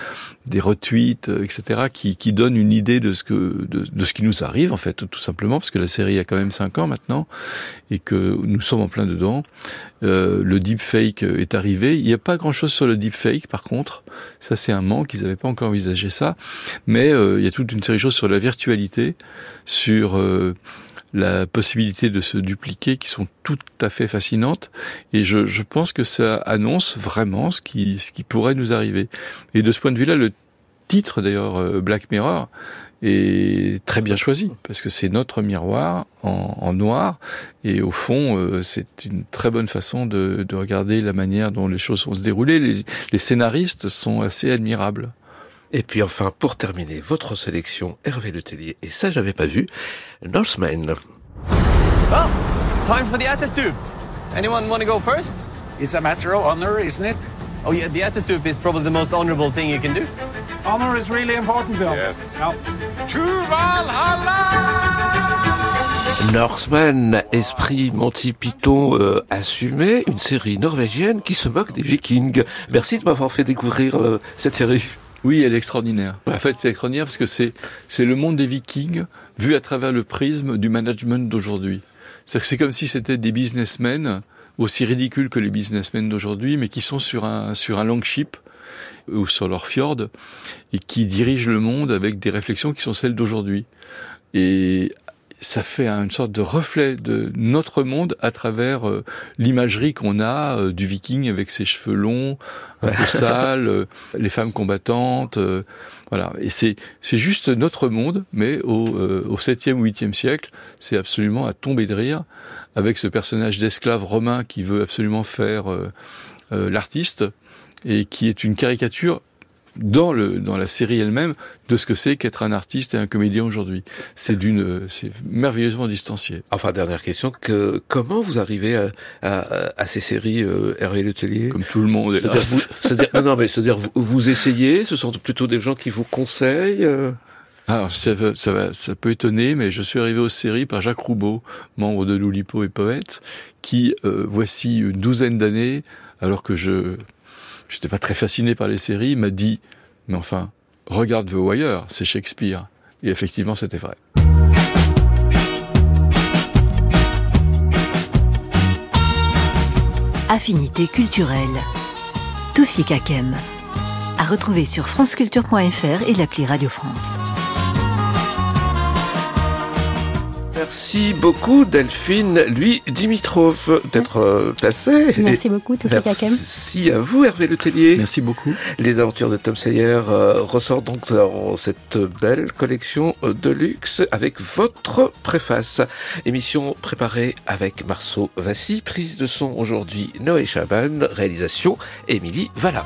des retweets, etc., qui, qui donne une idée de ce que de, de ce qui nous arrive en fait, tout simplement, parce que la série a quand même cinq ans maintenant et que nous sommes en plein dedans. Euh, le deepfake est arrivé. Il n'y a pas grand-chose sur le deepfake, par contre. Ça, c'est un manque. Ils n'avaient pas encore envisagé ça. Mais euh, il y a toute une série de choses sur la virtualité, sur euh, la possibilité de se dupliquer, qui sont tout à fait fascinantes. Et je, je pense que ça annonce vraiment ce qui, ce qui pourrait nous arriver. Et de ce point de vue-là, le titre d'ailleurs euh, Black Mirror est très bien choisi parce que c'est notre miroir en, en noir et au fond euh, c'est une très bonne façon de, de regarder la manière dont les choses vont se dérouler. Les, les scénaristes sont assez admirables. Et puis enfin, pour terminer, votre sélection Hervé Letellier, et ça j'avais pas vu, Northman. Well, it's time for the attitude. Anyone want to go first? It's a matter of honor, isn't it? Oh yeah, the attitude is probably the most honorable thing you can do. Honor is really important, Bill. Yes. Now, Northman, esprit Monty Python euh, assumé, une série norvégienne qui se moque des vikings. Merci de m'avoir fait découvrir euh, cette série. Oui, elle est extraordinaire. En fait, c'est extraordinaire parce que c'est c'est le monde des Vikings vu à travers le prisme du management d'aujourd'hui. C'est c'est comme si c'était des businessmen aussi ridicules que les businessmen d'aujourd'hui, mais qui sont sur un sur un longship ou sur leur fjord et qui dirigent le monde avec des réflexions qui sont celles d'aujourd'hui. Et ça fait une sorte de reflet de notre monde à travers euh, l'imagerie qu'on a euh, du viking avec ses cheveux longs, un peu sales, euh, les femmes combattantes, voilà. Et c'est juste notre monde, mais au euh, au 7e ou 8e siècle, c'est absolument à tomber de rire avec ce personnage d'esclave romain qui veut absolument faire euh, euh, l'artiste et qui est une caricature dans le dans la série elle-même de ce que c'est qu'être un artiste et un comédien aujourd'hui. C'est d'une c'est merveilleusement distancié. Enfin, dernière question, que, comment vous arrivez à, à, à ces séries euh, Hervé Letellier? Comme tout le monde, C'est-à-dire, hélas. vous, c'est-à-dire- non, non, mais c'est-à-dire vous, vous essayez, ce sont plutôt des gens qui vous conseillent euh? Alors, ça, va- ça, va, ça peut étonner, mais je suis arrivé aux séries par Jacques Roubaud, membre de Loulipo et poète, qui, euh, voici une douzaine d'années, alors que je n'étais pas très fasciné par les séries, m'a dit, mais enfin, regarde The Wire, c'est Shakespeare. Et effectivement, c'était vrai. Affinité culturelle. Toufik Hakem. À retrouver sur franceculture.fr et l'appli Radio France. Merci beaucoup Delphine, lui Dimitrov, d'être euh, passé. Merci Et beaucoup, Hakem. Merci à vous Hervé Letellier. Merci beaucoup. Les aventures de Tom Sayer euh, ressortent donc dans cette belle collection euh, de luxe avec votre préface. Émission préparée avec Marceau Vassy, prise de son aujourd'hui Noé Chaban, réalisation Émilie Valla.